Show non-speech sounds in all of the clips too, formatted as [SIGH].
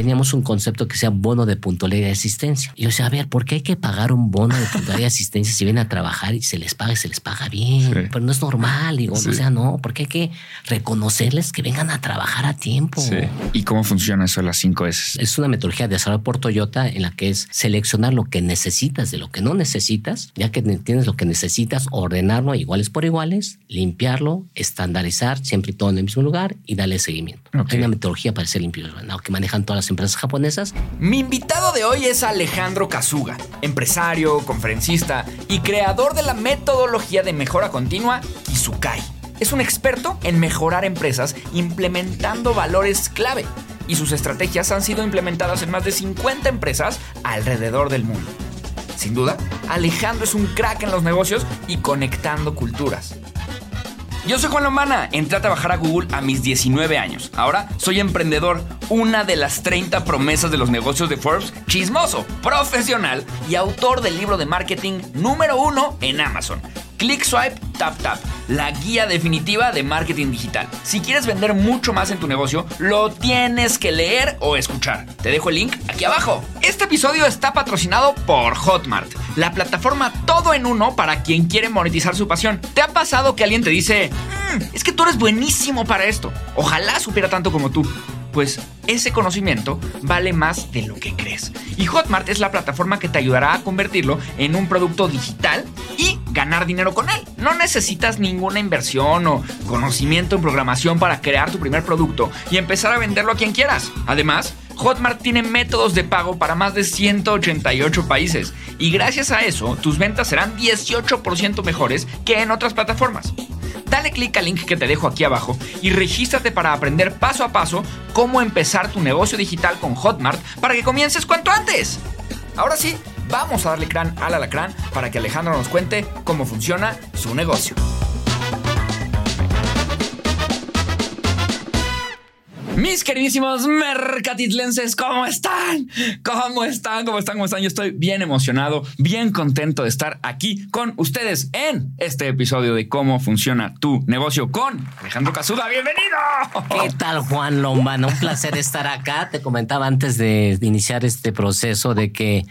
teníamos un concepto que sea bono de puntualidad y asistencia. Y yo decía, a ver, ¿por qué hay que pagar un bono de puntualidad y asistencia si vienen a trabajar y se les paga y se les paga bien? Pero no es normal. Digo, o sea, no, porque hay que reconocerles que vengan a trabajar a tiempo. ¿Y cómo funciona eso de las cinco S? Es una metodología de desarrollo por Toyota en la que es seleccionar lo que necesitas de lo que no necesitas, ya que tienes lo que necesitas, ordenarlo iguales por iguales, limpiarlo, estandarizar siempre y todo en el mismo lugar y darle seguimiento. Hay una metodología para ser limpio, que manejan todas las empresas japonesas. Mi invitado de hoy es Alejandro Kazuga, empresario, conferencista y creador de la metodología de mejora continua Kizukai. Es un experto en mejorar empresas implementando valores clave y sus estrategias han sido implementadas en más de 50 empresas alrededor del mundo. Sin duda, Alejandro es un crack en los negocios y conectando culturas. Yo soy Juan Lombana, entré a trabajar a Google a mis 19 años. Ahora soy emprendedor, una de las 30 promesas de los negocios de Forbes, chismoso, profesional y autor del libro de marketing número uno en Amazon. Click Swipe Tap Tap, la guía definitiva de marketing digital. Si quieres vender mucho más en tu negocio, lo tienes que leer o escuchar. Te dejo el link aquí abajo. Este episodio está patrocinado por Hotmart, la plataforma todo en uno para quien quiere monetizar su pasión. ¿Te ha pasado que alguien te dice, mm, es que tú eres buenísimo para esto? Ojalá supiera tanto como tú pues ese conocimiento vale más de lo que crees. Y Hotmart es la plataforma que te ayudará a convertirlo en un producto digital y ganar dinero con él. No necesitas ninguna inversión o conocimiento en programación para crear tu primer producto y empezar a venderlo a quien quieras. Además, Hotmart tiene métodos de pago para más de 188 países y gracias a eso tus ventas serán 18% mejores que en otras plataformas dale clic al link que te dejo aquí abajo y regístrate para aprender paso a paso cómo empezar tu negocio digital con Hotmart para que comiences cuanto antes. Ahora sí, vamos a darle crán al alacrán para que Alejandro nos cuente cómo funciona su negocio. Mis queridísimos mercatitlenses, ¿cómo están? ¿Cómo están? ¿Cómo están? ¿Cómo están? Yo estoy bien emocionado, bien contento de estar aquí con ustedes en este episodio de cómo funciona tu negocio con Alejandro Casuda. ¡Bienvenido! ¿Qué tal, Juan Lombano? Un placer estar acá. Te comentaba antes de iniciar este proceso de que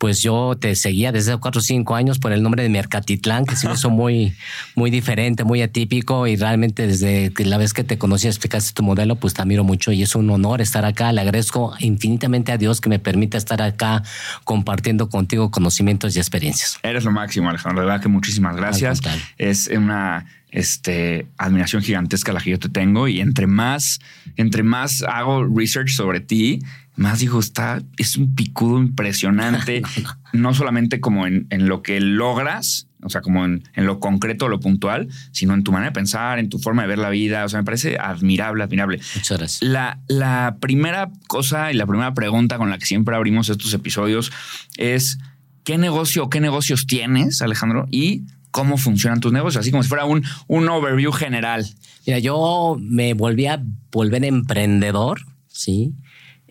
pues yo te seguía desde cuatro o cinco años por el nombre de Mercatitlán, que se me hizo [LAUGHS] muy, muy diferente, muy atípico y realmente desde la vez que te conocí explicaste tu modelo, pues te admiro mucho y es un honor estar acá. Le agradezco infinitamente a Dios que me permita estar acá compartiendo contigo conocimientos y experiencias. Eres lo máximo, Alejandro. De verdad que muchísimas gracias. Es una este, admiración gigantesca la que yo te tengo y entre más, entre más hago research sobre ti, más dijo, está, es un picudo impresionante, [LAUGHS] no solamente como en, lo que logras, o sea, como en, lo concreto, lo puntual, sino en tu manera de pensar, en tu forma de ver la vida. O sea, me parece admirable, admirable. Muchas gracias. La, la primera cosa y la primera pregunta con la que siempre abrimos estos episodios es, ¿qué negocio o qué negocios tienes, Alejandro? Y cómo funcionan tus negocios, así como si fuera un, un overview general. Mira, yo me volví a volver emprendedor, ¿sí?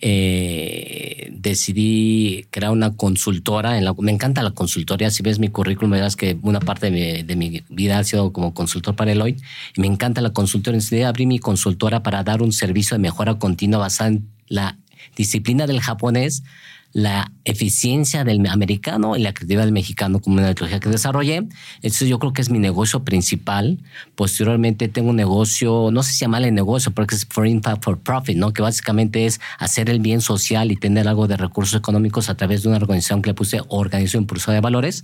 Eh, decidí crear una consultora. En la, me encanta la consultoría. Si ves mi currículum, verás que una parte de mi, vida ha sido como consultor para Eloy. Y me encanta la consultoría. Decidí abrir mi consultora para dar un servicio de mejora continua basada en la disciplina del japonés la eficiencia del americano y la creatividad del mexicano como una metodología que desarrollé. Eso yo creo que es mi negocio principal. Posteriormente tengo un negocio, no sé si llamarle negocio, porque es for impact for profit, ¿no? Que básicamente es hacer el bien social y tener algo de recursos económicos a través de una organización que le puse Organización Impulsora de Valores,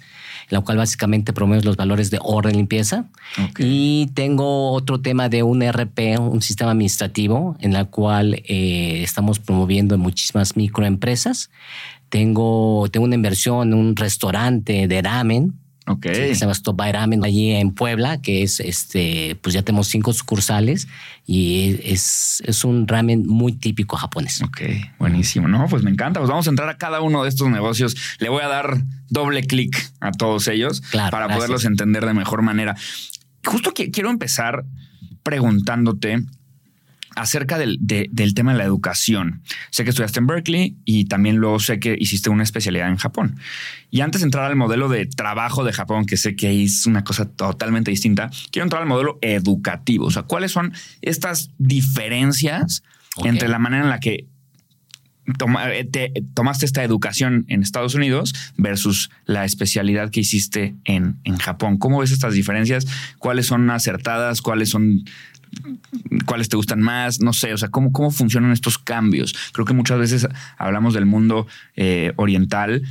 en la cual básicamente promueve los valores de orden y limpieza. Y tengo otro tema de un RP, un sistema administrativo, en la cual eh, estamos promoviendo muchísimas microempresas. Tengo, tengo una inversión en un restaurante de ramen. Ok. se llama Stop by Ramen allí en Puebla, que es este, pues ya tenemos cinco sucursales y es, es un ramen muy típico japonés. Ok, buenísimo. No, pues me encanta. Pues vamos a entrar a cada uno de estos negocios. Le voy a dar doble clic a todos ellos para poderlos entender de mejor manera. Justo quiero empezar preguntándote acerca del, tema de la educación. Sé que estudiaste en Berkeley y también luego sé que hiciste una especialidad en Japón. Y antes de entrar al modelo de trabajo de Japón, que sé que es una cosa totalmente distinta, quiero entrar al modelo educativo. O sea, ¿cuáles son estas diferencias entre la manera en la que eh, tomaste esta educación en Estados Unidos versus la especialidad que hiciste en, en Japón. ¿Cómo ves estas diferencias? ¿Cuáles son acertadas? ¿Cuáles son cuáles te gustan más, no sé, o sea, cómo, cómo funcionan estos cambios. Creo que muchas veces hablamos del mundo eh, oriental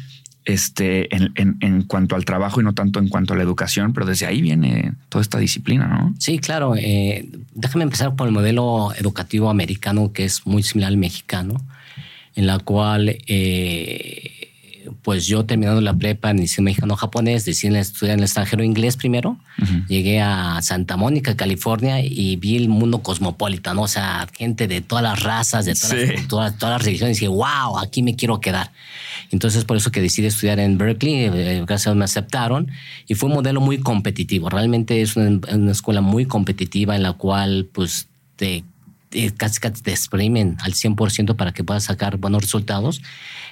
este, en, cuanto al trabajo y no tanto en cuanto a la educación, pero desde ahí viene toda esta disciplina, ¿no? Sí, claro. Eh, déjame empezar por el modelo educativo americano, que es muy similar al mexicano, en la cual eh, pues yo terminando la prepa en el mexicano-japonés, decidí estudiar en el extranjero inglés primero. Llegué a Santa Mónica, California, y vi el mundo cosmopolita, ¿no? O sea, gente de todas las razas, de todas, las, todas, todas las religiones. Y dije, wow, aquí me quiero quedar. Entonces, por eso que decidí estudiar en Berkeley, eh, gracias a Dios me aceptaron. Y fue un modelo muy competitivo. Realmente es una, una escuela muy competitiva en la cual, pues, te casi, casi te exprimen al 100% para que puedas sacar buenos resultados.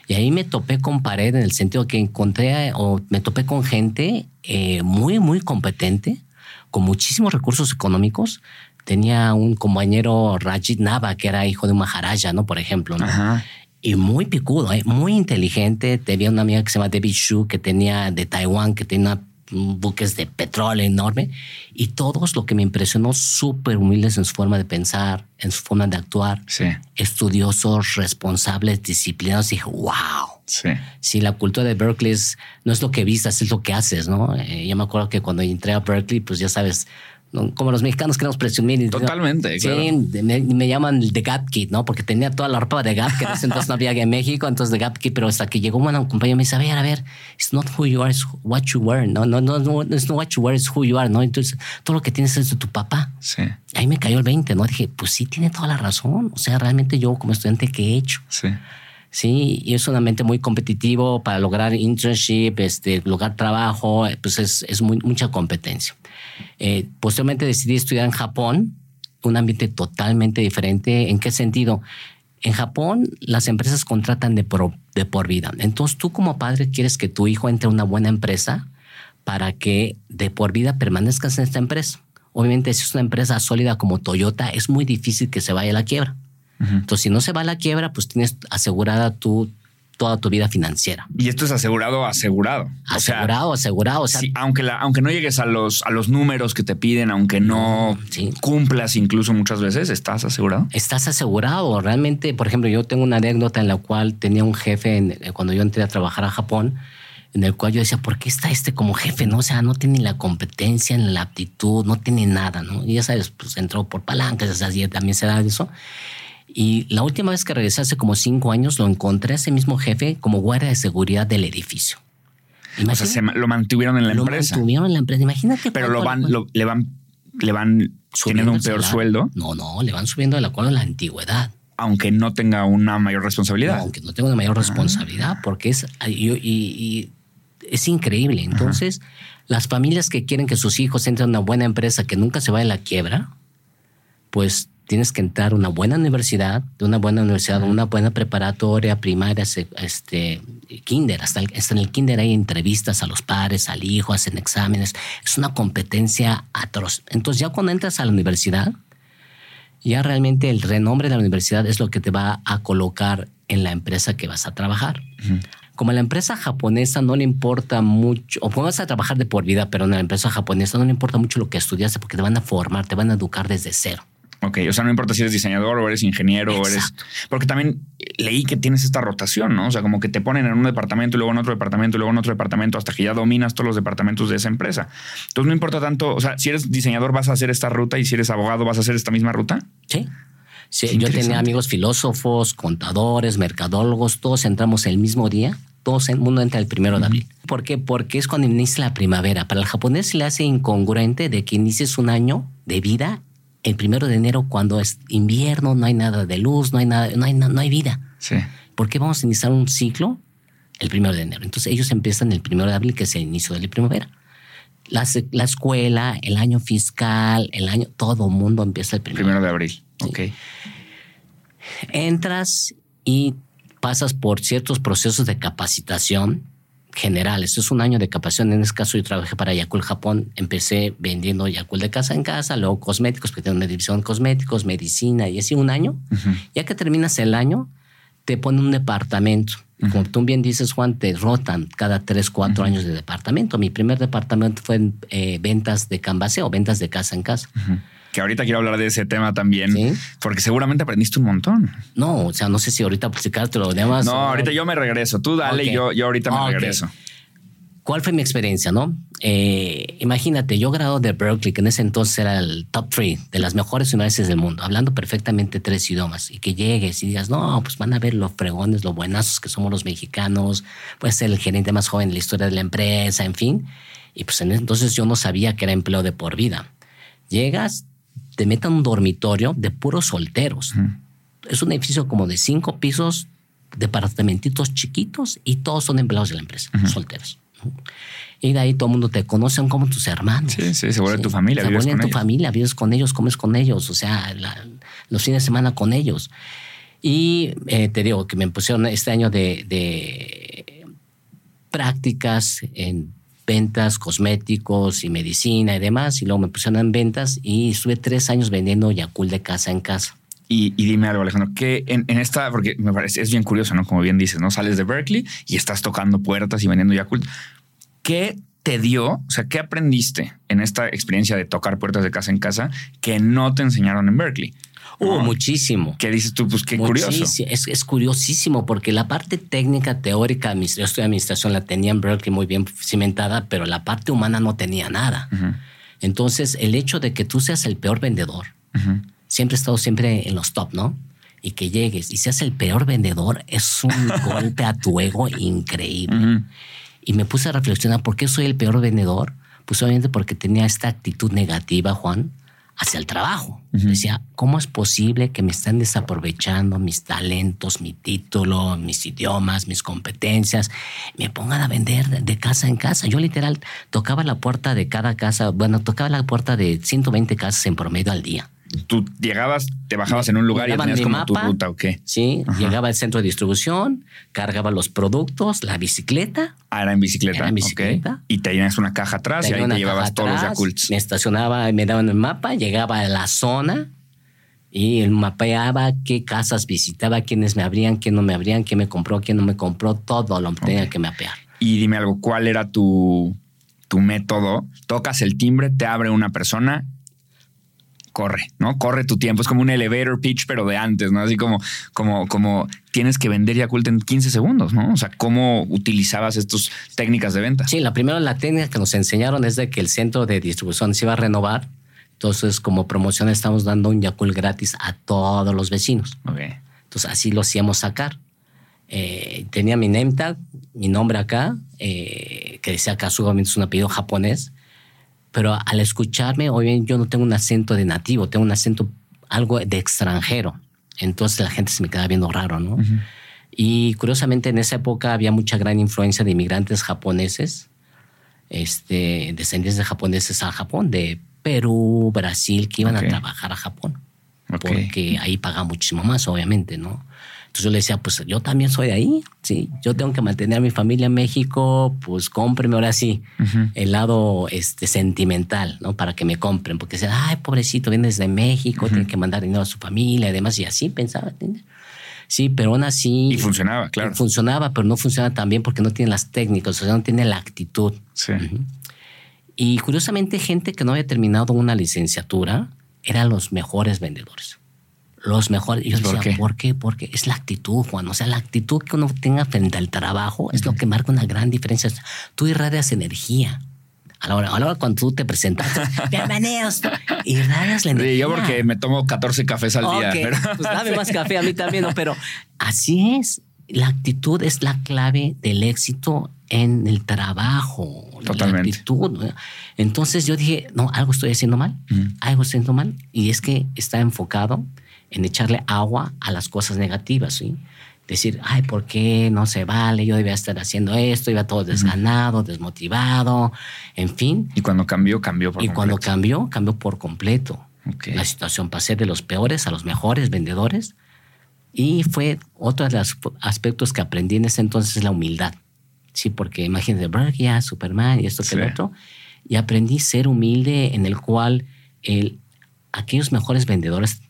Y ahí me topé con pared en el sentido que encontré o me topé con gente eh, muy, muy competente, con muchísimos recursos económicos. Tenía un compañero Rajit Nava, que era hijo de un Maharaja, ¿no? Por ejemplo, ¿no? Y muy picudo, ¿eh? muy inteligente. Tenía una amiga que se llama David Shu, que tenía de Taiwán, que tenía buques de petróleo enorme y todos lo que me impresionó súper humildes en su forma de pensar, en su forma de actuar, estudiosos, responsables, disciplinados. Y dije, wow. Sí. sí. la cultura de Berkeley no es lo que vistas, es lo que haces, ¿no? Eh, yo me acuerdo que cuando entré a Berkeley, pues ya sabes, como los mexicanos queremos presumir. Totalmente. Sí, me, llaman The Gap Kid, ¿no? Porque tenía toda la ropa de Gap, que entonces no había en México, entonces The Gap Kid, pero hasta que llegó un compañero me dice, a ver, a ver, it's not who you are, it's what you wear, ¿no? No, no, no, it's not what you wear, it's who you are, ¿no? Entonces, todo lo que tienes es de tu papá. Sí. Ahí me cayó el 20, ¿no? Dije, pues sí, tiene toda la razón. O sea, realmente yo como estudiante, ¿qué he hecho? Sí. Sí, y es un ambiente muy competitivo para lograr internship, este, lograr trabajo, pues es, es mucha competencia. Eh, posteriormente decidí estudiar en Japón, un ambiente totalmente diferente. ¿En qué sentido? En Japón las empresas contratan de por, de por vida. Entonces tú como padre quieres que tu hijo entre a una buena empresa para que de por vida permanezcas en esta empresa. Obviamente si es una empresa sólida como Toyota es muy difícil que se vaya a la quiebra. Entonces si no se va a la quiebra pues tienes asegurada tu toda tu vida financiera. Y esto es asegurado, asegurado. Asegurado, asegurado. aunque, la, aunque no llegues a los, a los números que te piden, aunque no cumplas incluso muchas veces, ¿estás asegurado? Estás asegurado. Realmente, por ejemplo, yo tengo una anécdota en la cual tenía un jefe cuando yo entré a trabajar a Japón, en el cual yo decía, ¿por qué está este como jefe? No, o sea, no tiene la competencia, la aptitud, no tiene nada, ¿no? Y ya sabes, pues entró por palancas, así también se da eso. Y la última vez que regresé hace como cinco años, lo encontré a ese mismo jefe como guardia de seguridad del edificio. o sea, lo mantuvieron en la empresa. Lo mantuvieron en la empresa. Imagínate. Pero lo van, le van, le van teniendo un peor sueldo. No, no, le van subiendo de acuerdo a la antigüedad. Aunque no tenga una mayor responsabilidad. aunque no tenga una mayor responsabilidad, porque es, y, es increíble. Entonces, las familias que quieren que sus hijos entren a una buena empresa que nunca se vaya a la quiebra, pues tienes que entrar a una buena universidad, de una buena universidad, una buena preparatoria, primaria, este, kinder. Hasta, en el kinder hay entrevistas a los padres, al hijo, hacen exámenes. Es una competencia atroz. Entonces ya cuando entras a la universidad, ya realmente el renombre de la universidad es lo que te va a colocar en la empresa que vas a trabajar. Como a la empresa japonesa no le importa mucho, o vas a trabajar de por vida, pero en la empresa japonesa no le importa mucho lo que estudiaste porque te van a formar, te van a educar desde cero. Ok, o sea, no importa si eres diseñador o eres ingeniero o eres... Porque también leí que tienes esta rotación, ¿no? O sea, como que te ponen en un departamento y luego en otro departamento y luego en otro departamento hasta que ya dominas todos los departamentos de esa empresa. Entonces no importa tanto, o sea, si eres diseñador vas a hacer esta ruta y si eres abogado vas a hacer esta misma ruta. Sí. Sí, yo tenía amigos filósofos, contadores, mercadólogos, todos entramos el mismo día todos el mundo entra el primero de abril. ¿Por qué? Porque es cuando inicia la primavera. Para el japonés se le hace incongruente de que inicies un año de vida el primero de enero cuando es invierno, no hay nada de luz, no hay nada, no hay, no hay vida. Sí. ¿Por qué vamos a iniciar un ciclo el primero de enero? Entonces ellos empiezan el primero de abril, que es el inicio de la primavera. La, la escuela, el año fiscal, el año, todo el mundo empieza el primero, de abril. Ok. Entras y pasas por ciertos procesos de capacitación general. Esto es un año de capacitación. En este caso, yo trabajé para Yakult Japón. Empecé vendiendo Yakult de casa en casa, luego cosméticos, porque tengo una división de cosméticos, medicina y así un año. Ya que terminas el año, te ponen un departamento. Como tú bien dices, Juan, te rotan cada tres, cuatro años de departamento. Mi primer departamento fue en eh, ventas de canvaseo, ventas de casa en casa. Que ahorita quiero hablar de ese tema también, porque seguramente aprendiste un montón. No, o sea, no sé si ahorita publicarte lo demás. No, ahorita yo me regreso. Tú dale y yo, yo ahorita me regreso. ¿Cuál fue mi experiencia, no? Eh, imagínate, yo grado de Berkeley, que en ese entonces era el top three de las mejores universidades del mundo, hablando perfectamente tres idiomas, y que llegues y digas, no, pues van a ver los fregones, los buenazos que somos los mexicanos, puedes ser el gerente más joven de la historia de la empresa, en fin. Y pues en ese entonces yo no sabía que era empleo de por vida. Llegas, te metan un dormitorio de puros solteros. Es un edificio como de cinco pisos, departamentitos chiquitos, y todos son empleados de la empresa, solteros. Y de ahí todo el mundo te conoce, son como tus hermanos. Sí, sí, se vuelve tu familia. Se vuelve tu familia, vives con ellos, comes con ellos, o sea, los fines de semana con ellos. Y eh, te digo que me pusieron este año de, de prácticas en ventas, cosméticos y medicina y demás. Y luego me pusieron en ventas y estuve tres años vendiendo Yakult de casa en casa. Y, dime algo, Alejandro, que en, esta, porque me parece, es bien curioso, ¿no? Como bien dices, ¿no? Sales de Berkeley y estás tocando puertas y vendiendo Yakult. ¿Qué te dio, o sea, qué aprendiste en esta experiencia de tocar puertas de casa en casa que no te enseñaron en Berkeley? Uh, muchísimo. ¿Qué dices tú? Pues qué curioso. Es, es, curiosísimo porque la parte técnica, teórica, yo estoy administración, la tenía en Berkeley muy bien cimentada, pero la parte humana no tenía nada. Entonces, el hecho de que tú seas el peor vendedor, siempre he estado siempre en los top, ¿no? Y que llegues y seas el peor vendedor es un [LAUGHS] golpe a tu ego increíble. Y me puse a reflexionar por qué soy el peor vendedor. Pues obviamente porque tenía esta actitud negativa, Juan, hacia el trabajo. Decía, ¿cómo es posible que me estén desaprovechando mis talentos, mi título, mis idiomas, mis competencias? Me pongan a vender de casa en casa. Yo literal tocaba la puerta de cada casa, bueno, tocaba la puerta de 120 casas en promedio al día tú llegabas, te bajabas en un lugar y tenías como tu ruta o qué. Sí, llegaba al centro de distribución, cargaba los productos, la bicicleta. Ah, era en bicicleta. Era en bicicleta. Y tenías una caja atrás y ahí te llevabas todos los Yakults. Me estacionaba, me daban el mapa, llegaba a la zona y mapeaba qué casas visitaba, quiénes me abrían, quién no me abrían, quién me compró, quién no me compró, todo lo tenía que mapear. Y dime algo, ¿cuál era tu, tu método? Tocas el timbre, te abre una persona corre, ¿no? Corre tu tiempo. Es como un elevator pitch, pero de antes, ¿no? Así como, como, como tienes que vender Yakult en 15 segundos, ¿no? O sea, ¿cómo utilizabas estas técnicas de venta? Sí, la primera, la técnica que nos enseñaron es de que el centro de distribución se iba a renovar. Entonces, como promoción, estamos dando un Yakult gratis a todos los vecinos. Okay. Entonces, así lo hacíamos sacar. Eh, tenía mi name tag, mi nombre acá, eh, que decía Kazuga, es un apellido japonés pero al escucharme, hoy yo no tengo un acento de nativo, tengo un acento algo de extranjero. Entonces la gente se me queda viendo raro, ¿no? Y curiosamente en esa época había mucha gran influencia de inmigrantes japoneses, este, descendientes de japoneses a Japón, de Perú, Brasil, que iban a trabajar a Japón. Porque ahí paga muchísimo más, obviamente, ¿no? Entonces yo le decía, pues yo también soy de ahí, sí, yo tengo que mantener a mi familia en México, pues cómpreme ahora sí el lado este, sentimental, ¿no? Para que me compren, porque decían, ay, pobrecito, viene desde México, tiene que mandar dinero a su familia y demás, y así pensaba, ¿entiendes? Sí, pero aún así... Y funcionaba, claro. Funcionaba, pero no funciona tan bien porque no tiene las técnicas, o sea, no tiene la actitud. Sí. Y curiosamente, gente que no había terminado una licenciatura eran los mejores vendedores los mejores. Y yo decía, ¿Por qué? ¿por qué? Porque es la actitud, Juan. O sea, la actitud que uno tenga frente al trabajo es lo que marca una gran diferencia. Tú irradias energía. A la hora, a la hora cuando tú te presentas, [LAUGHS] bienvenidos, irradias la energía. Sí, yo porque me tomo 14 cafés al día. Pero... Pues [LAUGHS] dame más café a mí también, ¿no? pero así es. La actitud es la clave del éxito en el trabajo. Totalmente. La actitud. Entonces yo dije, no, algo estoy haciendo mal, algo estoy haciendo mal. Y es que está enfocado en echarle agua a las cosas negativas, ¿sí? Decir, ay, ¿por qué no se vale? Yo debía estar haciendo esto, iba todo desganado, desmotivado, en fin. Y cuando cambió, cambió por y completo. Y cuando cambió, cambió por completo. La situación pasé de los peores a los mejores vendedores. Y fue otro de los aspectos que aprendí en ese entonces, la humildad. Sí, porque imagínate, ya, Superman y esto que lo otro. Y aprendí ser humilde en el cual el, aquellos mejores vendedores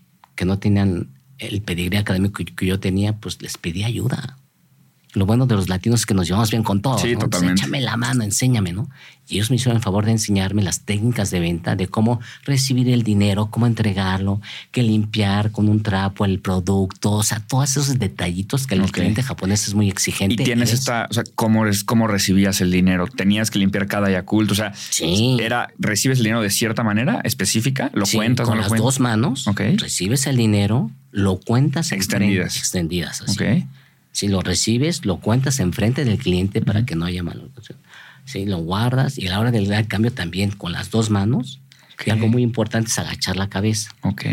que no tenían el pedigrí académico que yo tenía, pues les pedí ayuda lo bueno de los latinos es que nos llevamos bien con todo. Sí, totalmente. Échame la mano, enséñame, ¿no? Y ellos me hicieron el favor de enseñarme las técnicas de venta, de cómo recibir el dinero, cómo entregarlo, que limpiar con un trapo el producto, o sea, todos esos detallitos que el cliente japonés es muy exigente. Y tienes esta, o sea, ¿cómo, cómo recibías el dinero? ¿Tenías que limpiar cada Yakult? O sea, sí. era, ¿recibes el dinero de cierta manera específica? ¿Lo cuentas? Con las dos manos, recibes el dinero, lo cuentas extendidas. extendidas, así. Si lo recibes, lo cuentas enfrente del cliente para que no haya manutención. Sí, lo guardas y a la hora del dar cambio también con las dos manos. Y algo muy importante es agachar la cabeza. Ok.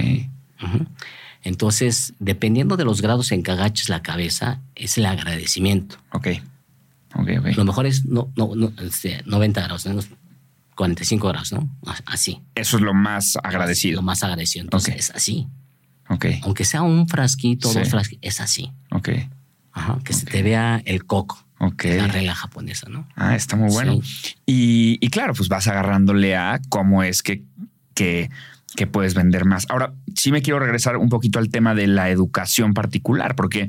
Entonces, dependiendo de los grados en que agaches la cabeza, es el agradecimiento. Ok. Ok, ok. Lo mejor es no, no, no 90 este, grados, 45 grados, ¿no? Así. Eso es lo más agradecido. Lo más agradecido. Entonces, es así. Ok. Aunque sea un frasquito, dos frasquitos, es así. Ok que se te vea el coco. Ok. La regla japonesa, ¿no? Ah, está muy bueno. Y, claro, pues vas agarrándole a cómo es que, que, que, puedes vender más. Ahora, sí me quiero regresar un poquito al tema de la educación particular, porque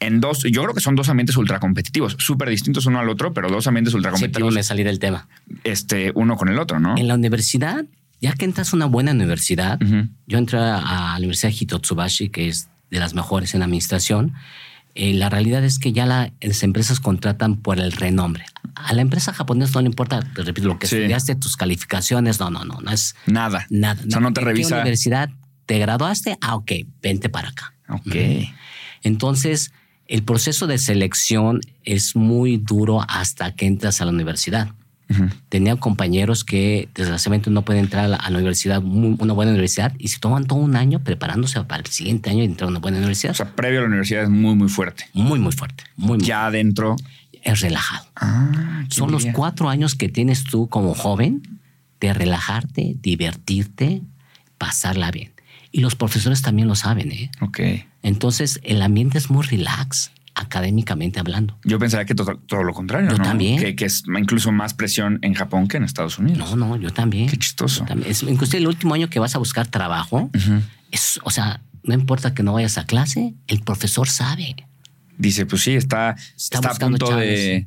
en dos, yo creo que son dos ambientes ultra competitivos, súper distintos uno al otro, pero dos ambientes ultra competitivos. Sí, me salí del tema. Este, uno con el otro, ¿no? En la universidad, ya que entras a una buena universidad, yo entré a la Universidad Hitotsubashi, que es de las mejores en administración, eh, la realidad es que ya las empresas contratan por el renombre. A la empresa japonesa no le importa, te repito, lo que estudiaste, tus calificaciones, no, no, no, no es nada. Nada. O sea, no te revisa. ¿Qué universidad te graduaste? Ah, ok, vente para acá. Ok. Entonces, el proceso de selección es muy duro hasta que entras a la universidad. Tenía compañeros que desgraciadamente no pueden entrar a la, universidad, una buena universidad, y se toman todo un año preparándose para el siguiente año y entrar a una buena universidad. O sea, previo a la universidad es muy, muy fuerte. Muy, muy fuerte. Muy, ya adentro. Es relajado. Ah, Son los cuatro años que tienes tú como joven de relajarte, divertirte, pasarla bien. Y los profesores también lo saben, ¿eh? Ok. Entonces, el ambiente es muy relax académicamente hablando. Yo pensaría que todo, lo contrario. Yo también. Que, es incluso más presión en Japón que en Estados Unidos. No, no, yo también. Qué chistoso. Es, incluso el último año que vas a buscar trabajo, es, o sea, no importa que no vayas a clase, el profesor sabe. Dice, pues sí, está, está, a punto de,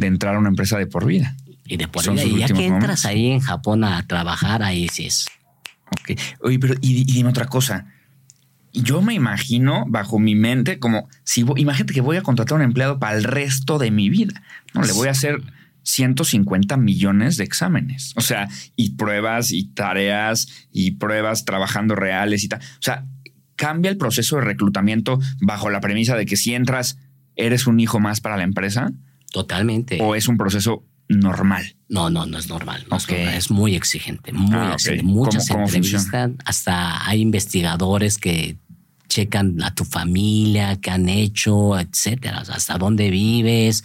entrar a una empresa de por vida. Y de por vida. Y ya que entras ahí en Japón a trabajar, ahí sí es. Ok. Oye, pero y dime otra cosa yo me imagino bajo mi mente como si imagínate que voy a contratar a un empleado para el resto de mi vida. No le voy a hacer 150 millones de exámenes. O sea, y pruebas y tareas y pruebas trabajando reales y tal. O sea, cambia el proceso de reclutamiento bajo la premisa de que si entras, eres un hijo más para la empresa. Totalmente. O es un proceso normal. No, no, no es normal. es, muy exigente, muy ah, exigente. Muchas entrevistas, hasta hay investigadores que checan a tu familia, qué han hecho, etcétera, hasta dónde vives,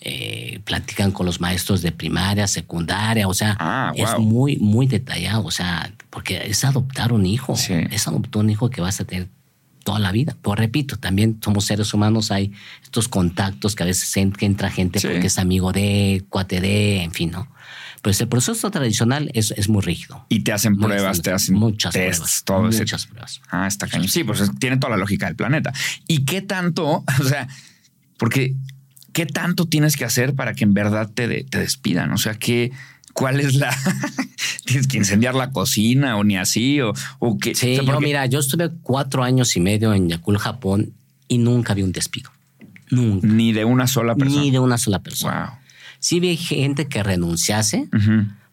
eh, platican con los maestros de primaria, secundaria, o sea, ah, es muy, muy detallado, o sea, porque es adoptar un hijo, es adoptar un hijo que vas a tener toda la vida. Pues repito, también somos seres humanos, hay estos contactos que a veces entra gente porque es amigo de, cuate de, en fin, ¿no? Pues el proceso tradicional es, es muy rígido. Y te hacen pruebas, te hacen muchas pruebas. Todo muchas pruebas. Ah, está cañón. Sí, pues tiene toda la lógica del planeta. ¿Y qué tanto? [LAUGHS] O sea, porque ¿qué tanto tienes que hacer para que en verdad te, te despidan? O sea, ¿qué, ¿cuál es la... [LAUGHS] tienes que incendiar la cocina o ni así o, o qué? Sí, mira, yo estuve cuatro años y medio en Yakul, Japón y nunca vi un despido. Nunca. Ni de una sola persona. Ni de una sola persona. Wow. Sí vi gente que renunciase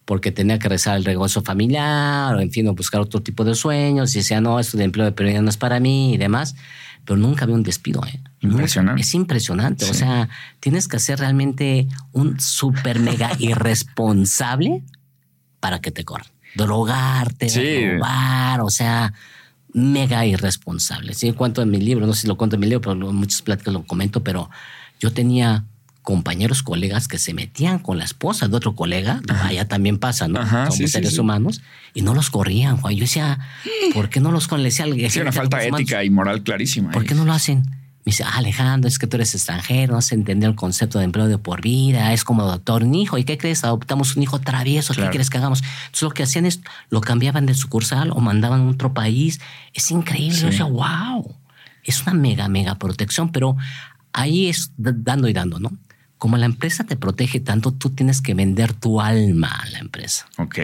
porque tenía que rezar el negocio familiar o, en fin, o buscar otro tipo de sueños y decía, no, esto de empleo de prioridad no es para mí y demás. Pero nunca vi un despido. ¿eh? Impresionante. Es impresionante. O sea, tienes que ser realmente un súper mega [LAUGHS] irresponsable para que te corran. Drogarte, robar, o sea, mega irresponsable. Sí, cuento en mi libro, no sé si lo cuento en mi libro, pero muchas pláticas lo comento, pero yo tenía compañeros, colegas que se metían con la esposa de otro colega, allá también pasa, ¿no? Somos seres humanos, y no los corrían, Juan. Yo decía, [GASPS] ¿por qué no los corrían? Le decía, una falta ética y moral clarísima. ¿Por qué no lo hacen? Me dice, ah, Alejandro, es que tú eres extranjero, no se entendió el concepto de empleo de por vida, es como adoptar un hijo. ¿Y qué crees? Adoptamos un hijo travieso, ¿qué quieres que hagamos? Entonces lo que hacían es, lo cambiaban de sucursal o mandaban a otro país. Es increíble. Yo decía, wow, es una mega, mega protección, pero ahí es dando y dando, ¿no? Como la empresa te protege tanto, tú tienes que vender tu alma a la empresa. Ok.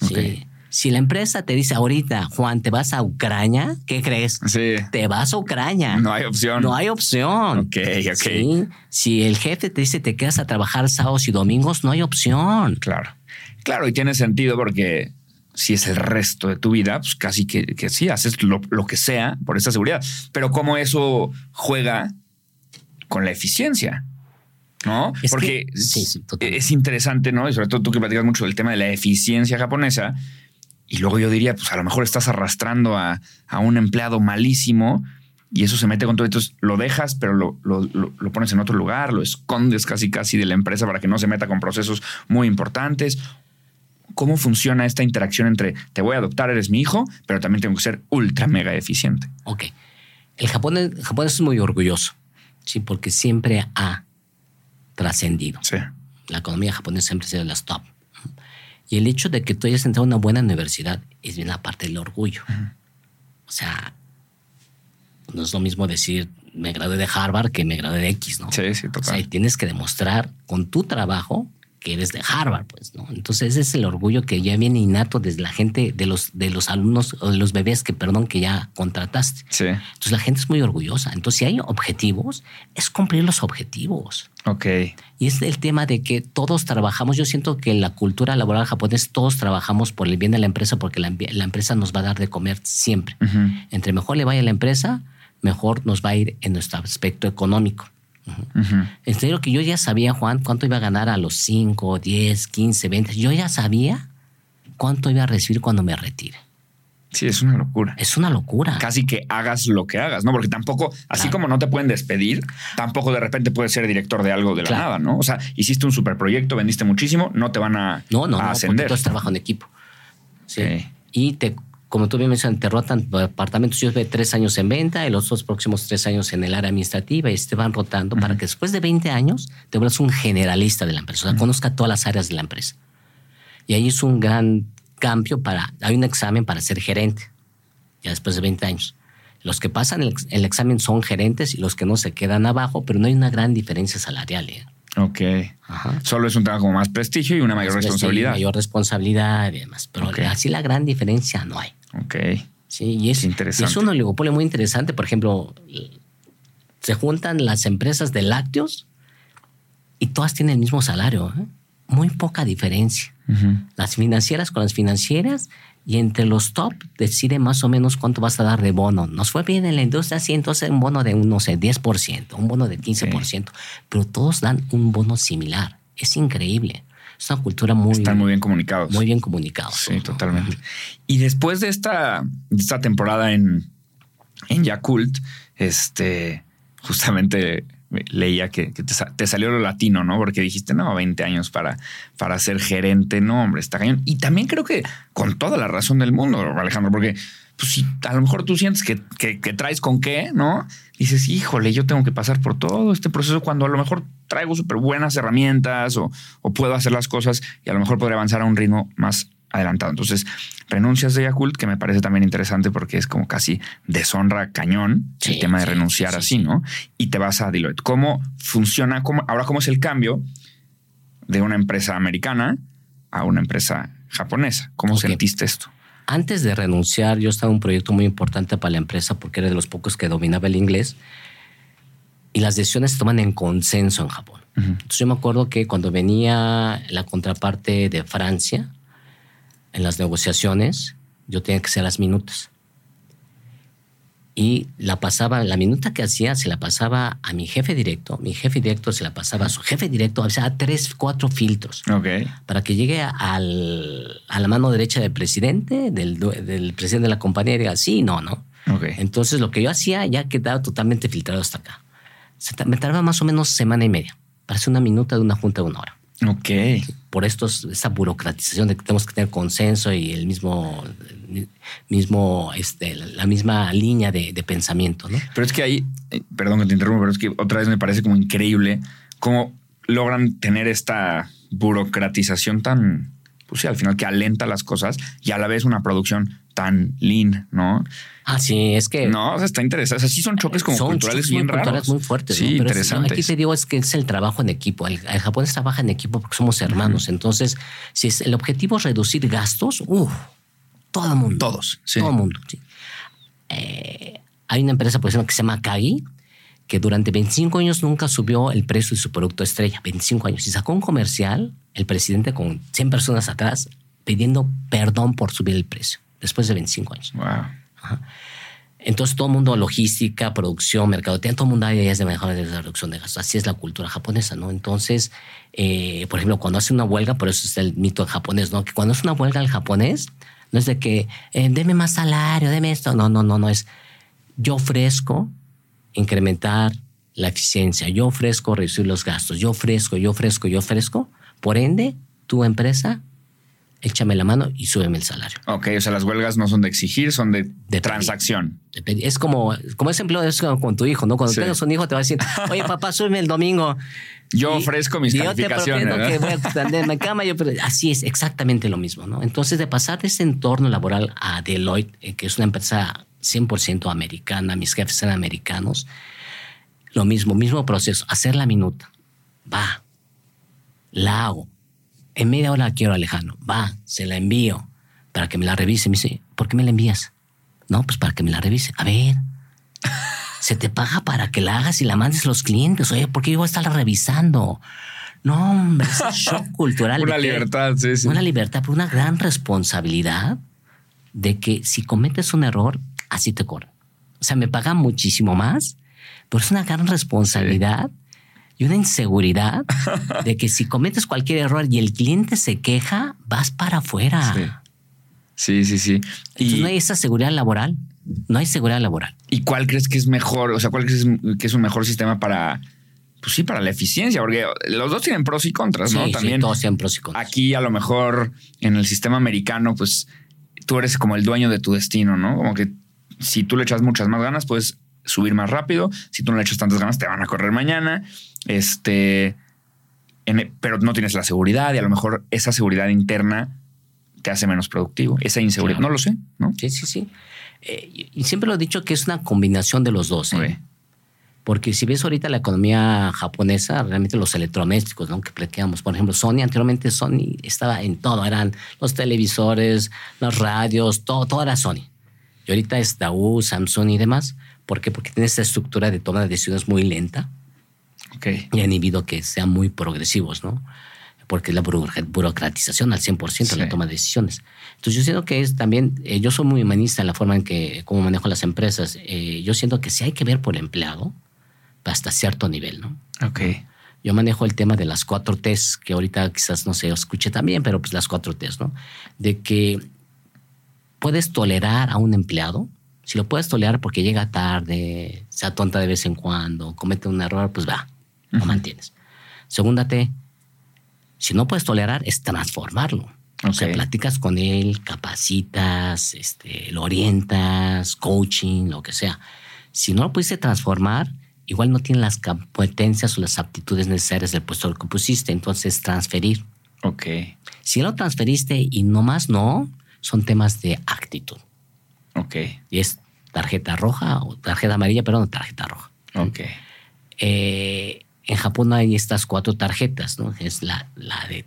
Sí. Si la empresa te dice ahorita, Juan, te vas a Ucrania, ¿qué crees? Sí. Te vas a Ucrania. No hay opción. No hay opción. Ok, ok. Si el jefe te dice te quedas a trabajar sábados y domingos, no hay opción. Claro. Claro, y tiene sentido porque si es el resto de tu vida, pues casi que, que sí, haces lo, lo, que sea por esa seguridad. Pero cómo eso juega con la eficiencia. ¿No? Porque es interesante, ¿no? Y sobre todo tú que platicas mucho del tema de la eficiencia japonesa, y luego yo diría, pues a lo mejor estás arrastrando a, un empleado malísimo y eso se mete con todo. Entonces lo dejas, pero lo, lo, pones en otro lugar, lo escondes casi casi de la empresa para que no se meta con procesos muy importantes. ¿Cómo funciona esta interacción entre te voy a adoptar, eres mi hijo, pero también tengo que ser ultra mega eficiente? Ok. El japonés, el japonés es muy orgulloso, sí, porque siempre ha trascendido. Sí. La economía japonesa siempre ha sido las top. Y el hecho de que tú hayas entrado a una buena universidad es bien la parte del orgullo. O sea, no es lo mismo decir me gradué de Harvard que me gradué de X, ¿no? Sí, sí, total. O sea, tienes que demostrar con tu trabajo que eres de Harvard, pues, ¿no? Entonces ese es el orgullo que ya viene innato desde la gente, de los, de los alumnos o de los bebés que, perdón, que ya contrataste. Sí. Entonces la gente es muy orgullosa. Entonces si hay objetivos, es cumplir los objetivos. Ok. Y es el tema de que todos trabajamos. Yo siento que en la cultura laboral japonesa todos trabajamos por el bien de la empresa porque la, empresa nos va a dar de comer siempre. Entre mejor le vaya a la empresa, mejor nos va a ir en nuestro aspecto económico. En serio que yo ya sabía, Juan, cuánto iba a ganar a los 5, 10, 15, 20. Yo ya sabía cuánto iba a recibir cuando me retire. Sí, es una locura. Es una locura. Casi que hagas lo que hagas, ¿no? Porque tampoco, así como no te pueden despedir, tampoco de repente puedes ser director de algo de la nada, ¿no? O sea, hiciste un superproyecto, vendiste muchísimo, no te van a, no, no, a no, ascender. No, trabajo en equipo. Sí. Y te como tú bien mencionas, te rotan departamentos. Yo ve tres años en venta y los dos próximos tres años en el área administrativa y te van rotando para que después de 20 años te vuelvas un generalista de la empresa, o sea, conozca todas las áreas de la empresa. Y ahí es un gran cambio para, hay un examen para ser gerente, ya después de 20 años. Los que pasan el, examen son gerentes y los que no se quedan abajo, pero no hay una gran diferencia salarial. ¿eh? Ok. Solo es un trabajo con más prestigio y una mayor responsabilidad. Mayor responsabilidad y demás. Pero así la gran diferencia no hay. Ok. Sí, y es, interesante. es un oligopolio muy interesante. Por ejemplo, se juntan las empresas de lácteos y todas tienen el mismo salario. ¿eh? Muy poca diferencia. Las financieras con las financieras y entre los top decide más o menos cuánto vas a dar de bono. Nos fue bien en la industria, sí, entonces un bono de, no sé, 10%, un bono de 15%, pero todos dan un bono similar. Es increíble. Es una cultura muy... Están muy bien comunicados. Muy bien comunicados. Sí, totalmente. Y después de esta, esta temporada en, en Yakult, este, justamente leía que, te, salió lo latino, ¿no? Porque dijiste, no, 20 años para, para ser gerente, no, hombre, está cañón. Y también creo que con toda la razón del mundo, Alejandro, porque pues si a lo mejor tú sientes que, que, traes con qué, ¿no? Dices, híjole, yo tengo que pasar por todo este proceso cuando a lo mejor traigo súper buenas herramientas o, o, puedo hacer las cosas y a lo mejor podré avanzar a un ritmo más adelantado. Entonces, renuncias de Yakult, que me parece también interesante porque es como casi deshonra cañón el tema de renunciar así, ¿no? Y te vas a Deloitte. ¿Cómo funciona? Cómo, ahora, ¿cómo es el cambio de una empresa americana a una empresa japonesa? ¿Cómo sentiste esto? Antes de renunciar, yo estaba en un proyecto muy importante para la empresa porque era de los pocos que dominaba el inglés y las decisiones se toman en consenso en Japón. Entonces yo me acuerdo que cuando venía la contraparte de Francia, en las negociaciones, yo tenía que hacer las minutas. Y la pasaba, la minuta que hacía se la pasaba a mi jefe directo, mi jefe directo se la pasaba a su jefe directo, o sea, a tres, cuatro filtros. Para que llegue al, a la mano derecha del presidente, del, del, presidente de la compañía y diga, sí, no, no. Entonces lo que yo hacía ya quedaba totalmente filtrado hasta acá. me tardaba más o menos semana y media para hacer una minuta de una junta de una hora. Ok. Por esto, esa burocratización de que tenemos que tener consenso y el mismo, mismo este, la misma línea de, pensamiento, ¿no? Pero es que ahí, eh, perdón que te interrumpa, pero es que otra vez me parece como increíble cómo logran tener esta burocratización tan, pues sí, al final que alenta las cosas y a la vez una producción tan lean, ¿no? Ah, sí, es que. No, o sea, está interesante. O sea, sí son choques como culturales bien muy raros. muy fuertes. Sí, interesantes. aquí te digo es que es el trabajo en equipo. El, japonés trabaja en equipo porque somos hermanos. Entonces, si es, el objetivo es reducir gastos, uff, todo el mundo. Todos, sí. Todo el mundo, sí. Eh, hay una empresa, por ejemplo, que se llama Kagi, que durante 25 años nunca subió el precio de su producto estrella. 25 años. Y sacó un comercial, el presidente con 100 personas atrás, pidiendo perdón por subir el precio, después de 25 años. Wow. Entonces todo el mundo, logística, producción, mercado, todo el mundo hay ideas de mejor de reducción de gastos. Así es la cultura japonesa, ¿no? Entonces, eh, por ejemplo, cuando hace una huelga, por eso es el mito japonés, ¿no? Que cuando es una huelga el japonés, no es de que, eh, deme más salario, deme esto. No, no, no, no es, yo ofrezco incrementar la eficiencia, yo ofrezco reducir los gastos, yo ofrezco, yo ofrezco, yo ofrezco. Por ende, tu empresa échame la mano y súbeme el salario. Ok, o sea, las huelgas no son de exigir, son de, de transacción. Es como, como ese empleo es con tu hijo, ¿no? Cuando tengas un hijo te va a decir, oye, papá, súbeme el domingo. Yo ofrezco mis calificaciones. Yo te que voy a extenderme cama. Yo, así es, exactamente lo mismo, ¿no? Entonces, de pasar de ese entorno laboral a Deloitte, eh, que es una empresa 100% americana, mis jefes eran americanos, lo mismo, mismo proceso, hacer la minuta. Va, la hago en media hora quiero a Alejandro. Va, se la envío para que me la revise. Me dice, ¿por qué me la envías? No, pues para que me la revise. A ver, [LAUGHS] se te paga para que la hagas y la mandes a los clientes. Oye, ¿por qué yo voy a estar revisando? No, hombre, es un [LAUGHS] shock cultural. una libertad, sí, sí. Una libertad, pero una gran responsabilidad de que si cometes un error, así te corren. O sea, me pagan muchísimo más, pero es una gran responsabilidad y una inseguridad de que si cometes cualquier error y el cliente se queja, vas para afuera. Sí, sí, sí. y no hay esa seguridad laboral. No hay seguridad laboral. ¿Y cuál crees que es mejor? O sea, ¿cuál crees que es un mejor sistema para, pues sí, para la eficiencia? Porque los dos tienen pros y contras, ¿no? También. todos tienen pros y contras. Aquí, a lo mejor, en el sistema americano, pues tú eres como el dueño de tu destino, ¿no? Como que si tú le echas muchas más ganas, puedes subir más rápido. Si tú no le echas tantas ganas, te van a correr mañana. Este, pero no tienes la seguridad y a lo mejor esa seguridad interna te hace menos productivo. Esa inseguridad, no lo sé, ¿no? Sí, sí, sí. Eh, y siempre lo he dicho que es una combinación de los dos. ¿eh? Porque si ves ahorita la economía japonesa, realmente los electrodomésticos, ¿no? Que platicamos. Por ejemplo, Sony, anteriormente Sony estaba en todo. Eran los televisores, las radios, todo, todo era Sony. Y ahorita es Daewoo, Samsung y demás. ¿Por qué? Porque tiene esta estructura de toma de decisiones muy lenta y han inhibido que sean muy progresivos, ¿no? Porque es la burocratización al 100% en la toma de decisiones. Entonces yo siento que es también, eh, yo soy muy humanista en la forma en que, cómo manejo las empresas. Eh, yo siento que si hay que ver por el empleado hasta cierto nivel, ¿no? Ok. Yo manejo el tema de las cuatro T's, que ahorita quizás no se escuche también, pero pues las cuatro T's, ¿no? De que puedes tolerar a un empleado, si lo puedes tolerar porque llega tarde, sea tonta de vez en cuando, comete un error, pues va, lo mantienes. Segunda T, si no puedes tolerar, es transformarlo. O sea, platicas con él, capacitas, este, lo orientas, coaching, lo que sea. Si no lo pudiste transformar, igual no tiene las competencias o las aptitudes necesarias del puesto que pusiste, entonces transferir. Ok. Si lo transferiste y no más no, son temas de actitud. Ok. Y es tarjeta roja o tarjeta amarilla, perdón, tarjeta roja. Ok. Eh, en Japón hay estas cuatro tarjetas, ¿no? Es la, la de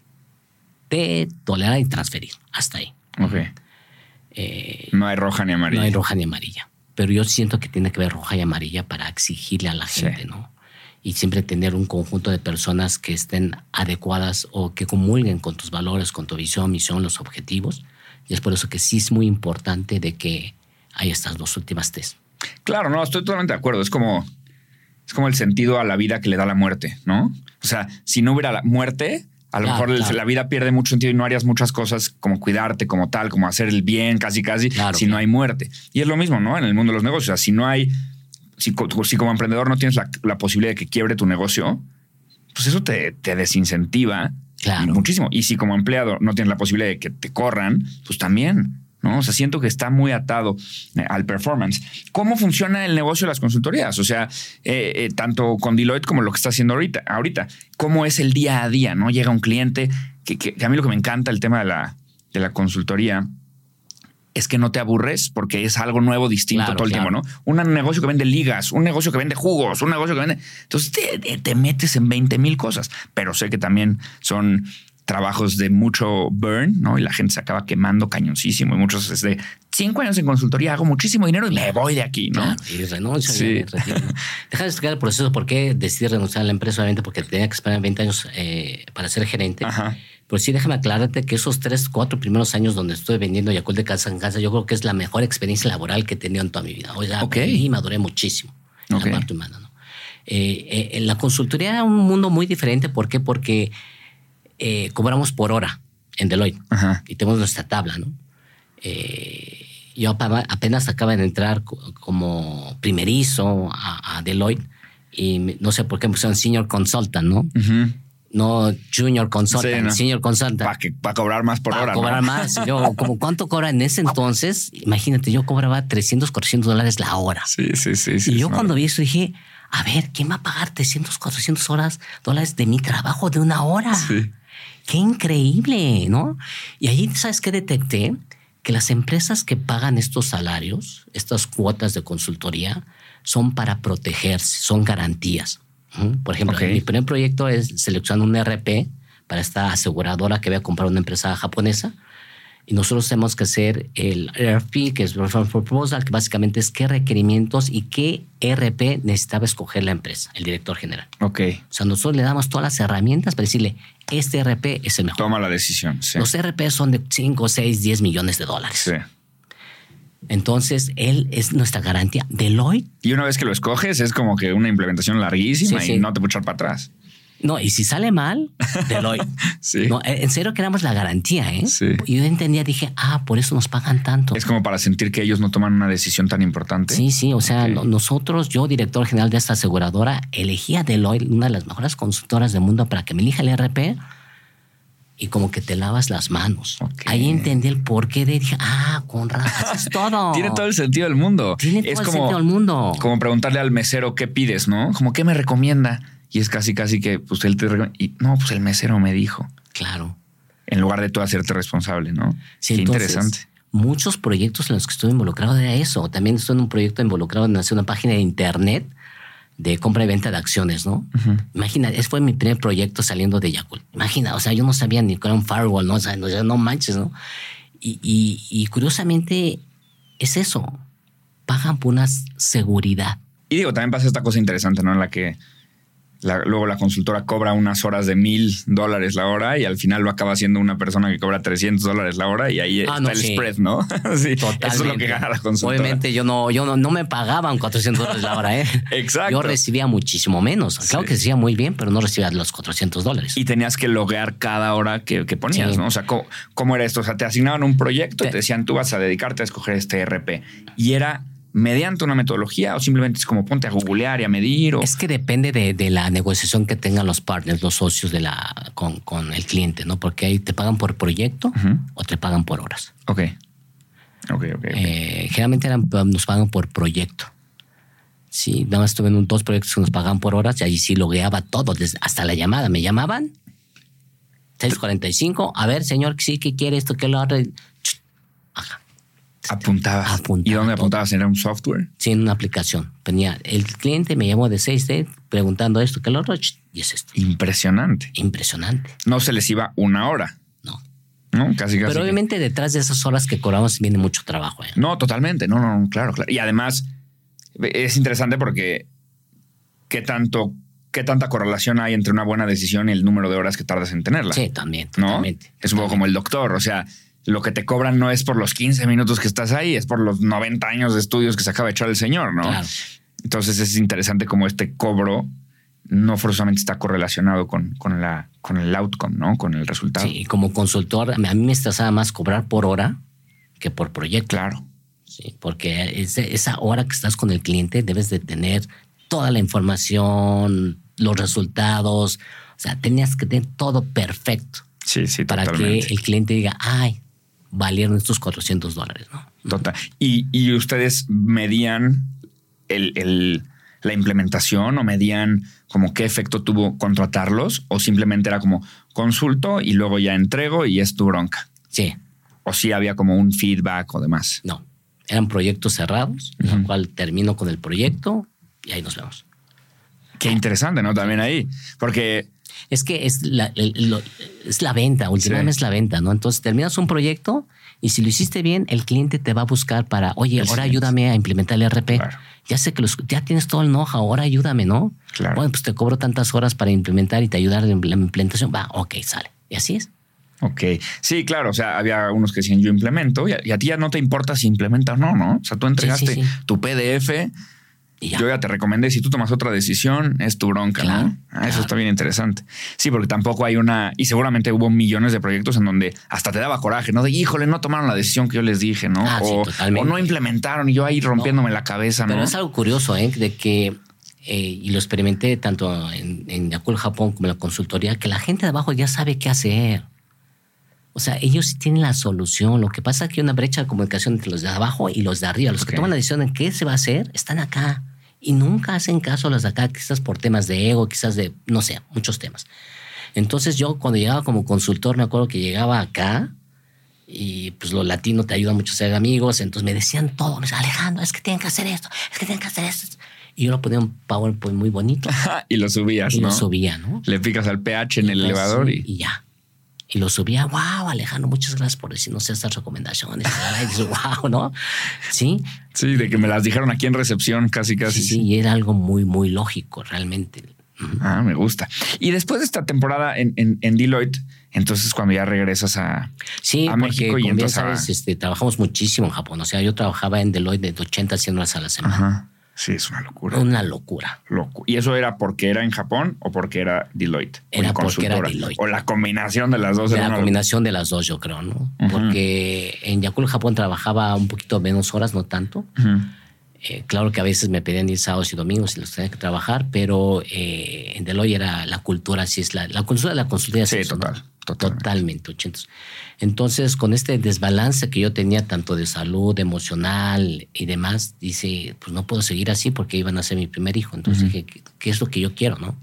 T, tolerar y transferir. Hasta ahí. Ok. Eh, no hay roja ni amarilla. No hay roja ni amarilla. Pero yo siento que tiene que haber roja y amarilla para exigirle a la gente, ¿no? Y siempre tener un conjunto de personas que estén adecuadas o que comulguen con tus valores, con tu visión, misión, los objetivos. Y es por eso que sí es muy importante de que hay estas dos últimas test. Claro, no, estoy totalmente de acuerdo. Es como es como el sentido a la vida que le da la muerte, ¿no? O sea, si no hubiera la muerte, a lo mejor la vida pierde mucho sentido y no harías muchas cosas como cuidarte, como tal, como hacer el bien, casi, casi, si no hay muerte. Y es lo mismo, ¿no? En el mundo de los negocios. O sea, si no hay, si, como emprendedor no tienes la, posibilidad de que quiebre tu negocio, pues eso te, te desincentiva Claro. Muchísimo. Y si como empleado no tienes la posibilidad de que te corran, pues también. ¿No? O sea, siento que está muy atado eh, al performance. ¿Cómo funciona el negocio de las consultorías? O sea, eh, eh, tanto con Deloitte como lo que está haciendo ahorita, ahorita. ¿Cómo es el día a día? ¿No? Llega un cliente, que, a mí lo que me encanta el tema de la, de la consultoría es que no te aburres porque es algo nuevo, distinto todo el tiempo, ¿no? Un negocio que vende ligas, un negocio que vende jugos, un negocio que vende... Entonces te, te metes en 20 mil cosas, pero sé que también son trabajos de mucho burn, ¿no? Y la gente se acaba quemando cañoncísimo y muchos es de cinco años en consultoría, hago muchísimo dinero y me voy de aquí, ¿no? y renuncio. Sí. Deja de explicar el proceso por qué decidí renunciar a la empresa, obviamente porque tenía que esperar 20 años eh, para ser gerente. Ajá. Pero sí, déjame aclararte que esos tres, cuatro primeros años donde estuve vendiendo Yakult de casa en casa, yo creo que es la mejor experiencia laboral que he tenido en toda mi vida. O sea, y maduré muchísimo en la parte humana, ¿no? Eh, eh, la consultoría era un mundo muy diferente. ¿Por qué? Porque eh, cobramos por hora en Deloitte y tenemos nuestra tabla, ¿no? Eh, yo apenas acaba de entrar como primerizo a, Deloitte y no sé por qué me pusieron senior consultant, ¿no? No junior consultant, senior consultant. Para cobrar más por hora. Para cobrar más. Yo, como cuánto cobra en ese entonces, imagínate, yo cobraba 300, 400 dólares la hora. Sí, sí, sí. y yo cuando vi eso dije, a ver, ¿quién va a pagar 300, 400 horas, dólares de mi trabajo de una hora? Sí qué increíble, ¿no? Y ahí, ¿sabes qué detecté? Que las empresas que pagan estos salarios, estas cuotas de consultoría, son para protegerse, son garantías. Por ejemplo, mi primer proyecto es seleccionar un RP para esta aseguradora que voy a comprar una empresa japonesa y nosotros tenemos que hacer el RFP, que es Reference Proposal, que básicamente es qué requerimientos y qué RP necesitaba escoger la empresa, el director general. Ok. O sea, nosotros le damos todas las herramientas para decirle, este RP es el mejor. Toma la decisión. Sí. Los RP son de 5, 6, 10 millones de dólares. Sí. Entonces, él es nuestra garantía. Deloitte. Y una vez que lo escoges, es como que una implementación larguísima y no te puede echar para atrás. No, y si sale mal, Deloitte. [LAUGHS] sí. No, en serio queremos la garantía, ¿eh? Sí. Y yo entendía, dije, ah, por eso nos pagan tanto. Es como para sentir que ellos no toman una decisión tan importante. Sí, sí. O sea, nosotros, yo, director general de esta aseguradora, elegí a Deloitte, una de las mejores consultoras del mundo, para que me elija el RP y como que te lavas las manos. Ahí entendí el porqué de dije, ah, con razón, es todo. [LAUGHS] Tiene todo el sentido del mundo. Tiene todo el sentido del mundo. Como preguntarle al mesero qué pides, ¿no? Como qué me recomienda. Y es casi, casi que pues él te y no, pues el mesero me dijo. Claro. En lugar de tú hacerte responsable, ¿no? Sí, Qué interesante. Muchos proyectos en los que estuve involucrado era eso. También estuve en un proyecto involucrado en hacer una página de internet de compra y venta de acciones, ¿no? Imagina, ese fue mi primer proyecto saliendo de Yakult. Imagina, o sea, yo no sabía ni que era un firewall, ¿no? O sea, no, manches, ¿no? Y, y, curiosamente es eso. Pagan por una seguridad. Y digo, también pasa esta cosa interesante, ¿no? En la que luego la consultora cobra unas horas de mil dólares la hora y al final lo acaba haciendo una persona que cobra 300 dólares la hora y ahí ah, está el spread, ¿no? [LAUGHS] sí, Totalmente. Eso es lo que gana la consultora. Obviamente yo no, yo no, me pagaban 400 dólares la hora, ¿eh? [LAUGHS] Exacto. Yo recibía muchísimo menos. Claro que recibía muy bien, pero no recibía los 400 dólares. Y tenías que loguear cada hora que, ponías, ¿no? O sea, ¿cómo, era esto? O sea, te asignaban un proyecto y te decían, tú vas a dedicarte a escoger este RP. Y era mediante una metodología o simplemente es como ponte a googlear y a medir? O... Es que depende de, la negociación que tengan los partners, los socios de la, con, el cliente, ¿no? Porque ahí te pagan por proyecto o te pagan por horas. Ok. Ok, ok. Eh, generalmente nos pagan por proyecto. Sí, nada más estuve en dos proyectos que nos pagaban por horas y ahí sí logueaba todo, hasta la llamada. Me llamaban 6.45, a ver, señor, sí, ¿qué quiere esto? ¿Qué lo hago? Ajá Apuntabas. ¿Y dónde apuntabas? ¿Era un software? Sí, en una aplicación. Tenía, el cliente me llamó de 6D preguntando esto, que lo otro, y es esto. Impresionante. Impresionante. No se les iba una hora. No. No, casi, casi. Pero obviamente detrás de esas horas que cobramos viene mucho trabajo. ¿eh? No, totalmente. No, no, claro, claro. Y además es interesante porque qué tanto qué tanta correlación hay entre una buena decisión y el número de horas que tardas en tenerla. Sí, también. Totalmente, Es un poco como el doctor. O sea, lo que te cobran no es por los 15 minutos que estás ahí, es por los 90 años de estudios que se acaba de echar el señor, ¿no? Entonces es interesante como este cobro no forzosamente está correlacionado con, con, la, con el outcome, ¿no? Con el resultado. Sí, como consultor, a mí me estresaba más cobrar por hora que por proyecto. Claro. Sí, porque esa hora que estás con el cliente debes de tener toda la información, los resultados, O sea, tenías que tener todo perfecto. Sí, sí, Para que el cliente diga, ay, valieron estos 400 dólares, ¿no? Total. Y, ustedes medían el, la implementación o medían como qué efecto tuvo contratarlos o simplemente era como consulto y luego ya entrego y es tu bronca. Sí. O si había como un feedback o demás. No, eran proyectos cerrados, en el cual termino con el proyecto y ahí nos vemos. Qué interesante, ¿no? También ahí, porque... Es que es la, es la venta, últimamente es la venta, ¿no? Entonces terminas un proyecto y si lo hiciste bien, el cliente te va a buscar para, oye, ahora ayúdame a implementar el RP. Ya sé que los, ya tienes todo el know-how, ahora ayúdame, ¿no? Claro. Bueno, pues te cobro tantas horas para implementar y te ayudar en la implementación. Va, ok, sale. Y así es. Ok, sí, claro, o sea, había unos que decían yo implemento y a, ti ya no te importa si implementa o no, ¿no? O sea, tú entregaste tu PDF, yo ya te recomendé, si tú tomas otra decisión, es tu bronca, ¿no? Ah, eso está bien interesante. Sí, porque tampoco hay una, y seguramente hubo millones de proyectos en donde hasta te daba coraje, ¿no? De, híjole, no tomaron la decisión que yo les dije, ¿no? Ah, o, no implementaron y yo ahí rompiéndome la cabeza, ¿no? Pero es algo curioso, ¿eh? De que eh, y lo experimenté tanto en, en Japón como en la consultoría, que la gente de abajo ya sabe qué hacer. O sea, ellos tienen la solución. Lo que pasa es que hay una brecha de comunicación entre los de abajo y los de arriba. Los que toman la decisión en qué se va a hacer están acá y nunca hacen caso a los de acá, quizás por temas de ego, quizás de, no sé, muchos temas. Entonces yo cuando llegaba como consultor, me acuerdo que llegaba acá y pues lo latino te ayuda mucho a ser amigos, entonces me decían todo, me decían, Alejandro, es que tienen que hacer esto, es que tienen que hacer esto. Y yo lo ponía un PowerPoint muy bonito. [LAUGHS] y lo subías, y ¿no? lo subía, ¿no? Le picas al pH en el elevador y... y ya y lo subía, wow, Alejandro, muchas gracias por decirnos estas recomendaciones. y wow, [LAUGHS] ¿no? Sí. Sí, de que me las dijeron aquí en recepción, casi, casi. Sí, sí, y era algo muy, muy lógico, realmente. Ah, me gusta. Y después de esta temporada en, en, Deloitte, entonces cuando ya regresas a, sí, a México y entras sabes, este, trabajamos muchísimo en Japón. O sea, yo trabajaba en Deloitte de 80 a 100 horas a la semana. Ajá. Sí, es una locura. Una locura. Loco. ¿Y eso era porque era en Japón o porque era Deloitte? Era porque era Deloitte. O la combinación de las dos. la combinación de las dos, yo creo, ¿no? Porque en Yakult, Japón, trabajaba un poquito menos horas, no tanto. Eh, claro que a veces me pedían ir sábados y domingos y los tenía que trabajar, pero eh, en Deloitte era la cultura, así es la, la cultura de la consultoría. Sí, total. Totalmente. Entonces, con este desbalance que yo tenía tanto de salud, emocional y demás, dice, pues no puedo seguir así porque iban a ser mi primer hijo. Entonces dije, ¿qué, es lo que yo quiero, no?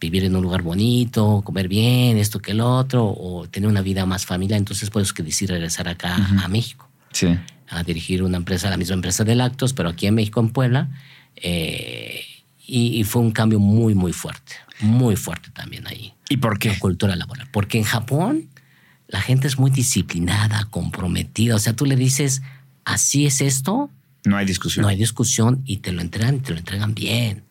Vivir en un lugar bonito, comer bien, esto que el otro, o tener una vida más familiar. Entonces, por eso que decidí regresar acá a México. Sí. A dirigir una empresa, la misma empresa de Lactos, pero aquí en México, en Puebla. Eh, y, y fue un cambio muy, muy fuerte. Muy fuerte también ahí. ¿Y por qué? La cultura laboral. Porque en Japón la gente es muy disciplinada, comprometida. O sea, tú le dices, así es esto. No hay discusión. No hay discusión y te lo entregan y te lo entregan bien.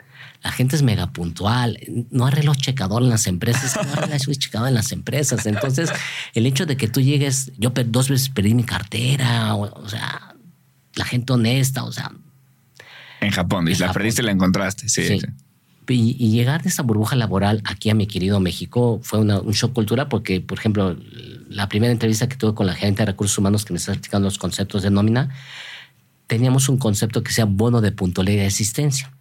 La gente es mega puntual. No hay reloj checador en las empresas. No hay reloj checador en las empresas. Entonces, el hecho de que tú llegues, yo dos veces perdí mi cartera, o, sea, la gente honesta, o sea. En Japón, y la perdiste y la encontraste. sí. sí. Y, llegar de esa burbuja laboral aquí a mi querido México fue un shock cultural porque, por ejemplo, la primera entrevista que tuve con la gente de recursos humanos que me está explicando los conceptos de nómina, teníamos un concepto que sea bono de puntualidad de asistencia.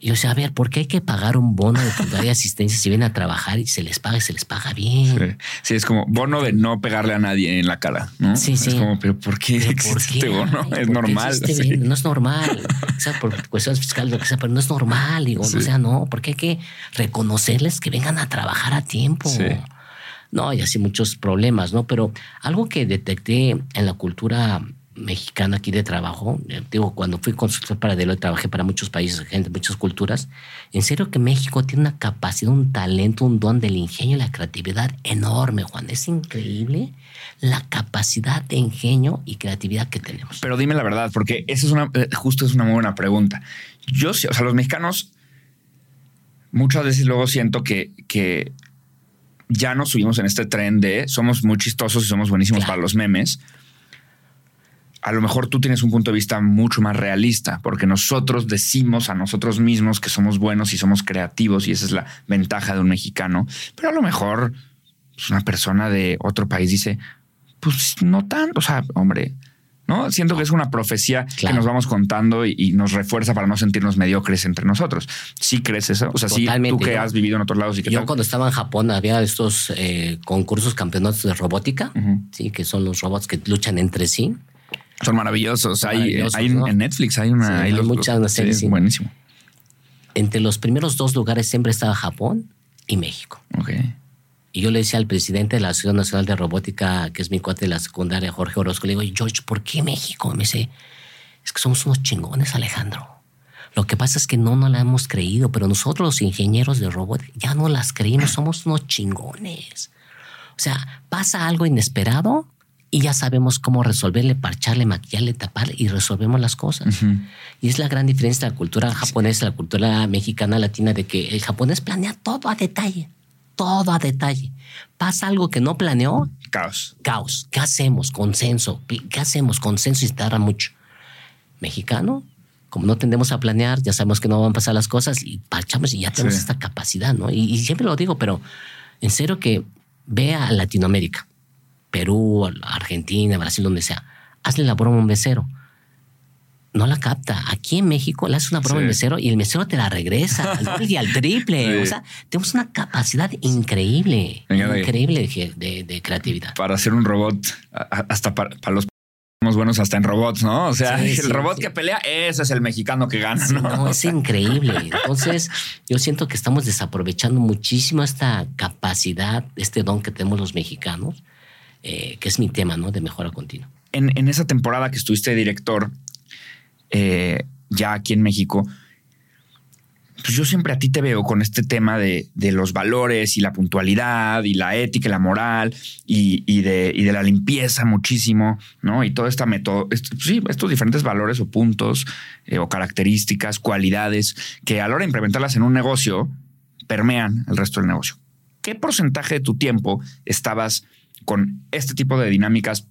Y yo decía, a ver, ¿por qué hay que pagar un bono de puntualidad de asistencia si vienen a trabajar y se les paga y se les paga bien? Sí. es como bono de no pegarle a nadie en la cara, ¿no? Sí, sí. Es como, pero ¿por qué existe este bono? es normal. No es normal. o sea, por cuestiones fiscales, lo que sea, pero no es normal. Digo, o sea, no, porque hay que reconocerles que vengan a trabajar a tiempo. No, y así muchos problemas, ¿no? Pero algo que detecté en la cultura mexicana aquí de trabajo. Eh, digo, cuando fui consultor para Deloitte, trabajé para muchos países, gente, muchas culturas. En serio que México tiene una capacidad, un talento, un don del ingenio y la creatividad enorme, Juan. Es increíble la capacidad de ingenio y creatividad que tenemos. Pero dime la verdad, porque esa es una, eh, justo es una muy buena pregunta. Yo, o sea, los mexicanos muchas veces luego siento que, que ya nos subimos en este tren de somos muy chistosos y somos buenísimos para los memes a lo mejor tú tienes un punto de vista mucho más realista, porque nosotros decimos a nosotros mismos que somos buenos y somos creativos y esa es la ventaja de un mexicano, pero a lo mejor pues, una persona de otro país dice, pues no tanto, o sea, hombre, ¿no? Siento que es una profecía que nos vamos contando y, nos refuerza para no sentirnos mediocres entre nosotros. ¿Sí crees eso? O sea, sí, tú que has vivido en otros lados y que Yo cuando estaba en Japón había estos eh, concursos campeonatos de robótica, sí, que son los robots que luchan entre sí. Son maravillosos. hay, en Netflix hay una. hay, muchas series. buenísimo. Entre los primeros dos lugares siempre estaba Japón y México. Ok. Y yo le decía al presidente de la Ciudad Nacional de Robótica, que es mi cuate de la secundaria, Jorge Orozco, le digo, George, ¿por qué México? Me dice, es que somos unos chingones, Alejandro. Lo que pasa es que no nos la hemos creído, pero nosotros los ingenieros de robótica ya no las creímos, somos unos chingones. O sea, pasa algo inesperado y ya sabemos cómo resolverle, parcharle, maquillarle, tapar y resolvemos las cosas. Y es la gran diferencia de la cultura japonesa, la cultura mexicana, latina, de que el japonés planea todo a detalle, todo a detalle. Pasa algo que no planeó. Caos. Caos. ¿Qué hacemos? Consenso. ¿Qué hacemos? Consenso y tarda mucho. Mexicano, como no tendemos a planear, ya sabemos que no van a pasar las cosas y parchamos y ya tenemos esta capacidad, ¿no? Y, y siempre lo digo, pero en serio que vea a Latinoamérica Perú, Argentina, Brasil, donde sea, hazle la broma a un mesero. No la capta. Aquí en México le haces una broma al mesero y el mesero te la regresa al al triple. [LAUGHS] O sea, tenemos una capacidad increíble, increíble de, creatividad. Para hacer un robot, hasta para, los somos buenos hasta en robots, ¿no? O sea, [LAUGHS] el robot que pelea, ese es el mexicano que gana, ¿no? ¿no? es increíble. Entonces, yo siento que estamos desaprovechando muchísimo esta capacidad, este don que tenemos los mexicanos eh, que es mi tema, ¿no? De mejora continua. En, esa temporada que estuviste director, eh, ya aquí en México, pues yo siempre a ti te veo con este tema de, los valores y la puntualidad y la ética y la moral y, de, de, la limpieza muchísimo, ¿no? Y todo esta método, sí, estos diferentes valores o puntos eh, o características, cualidades que a la hora de implementarlas en un negocio permean el resto del negocio. ¿Qué porcentaje de tu tiempo estabas con este tipo de dinámicas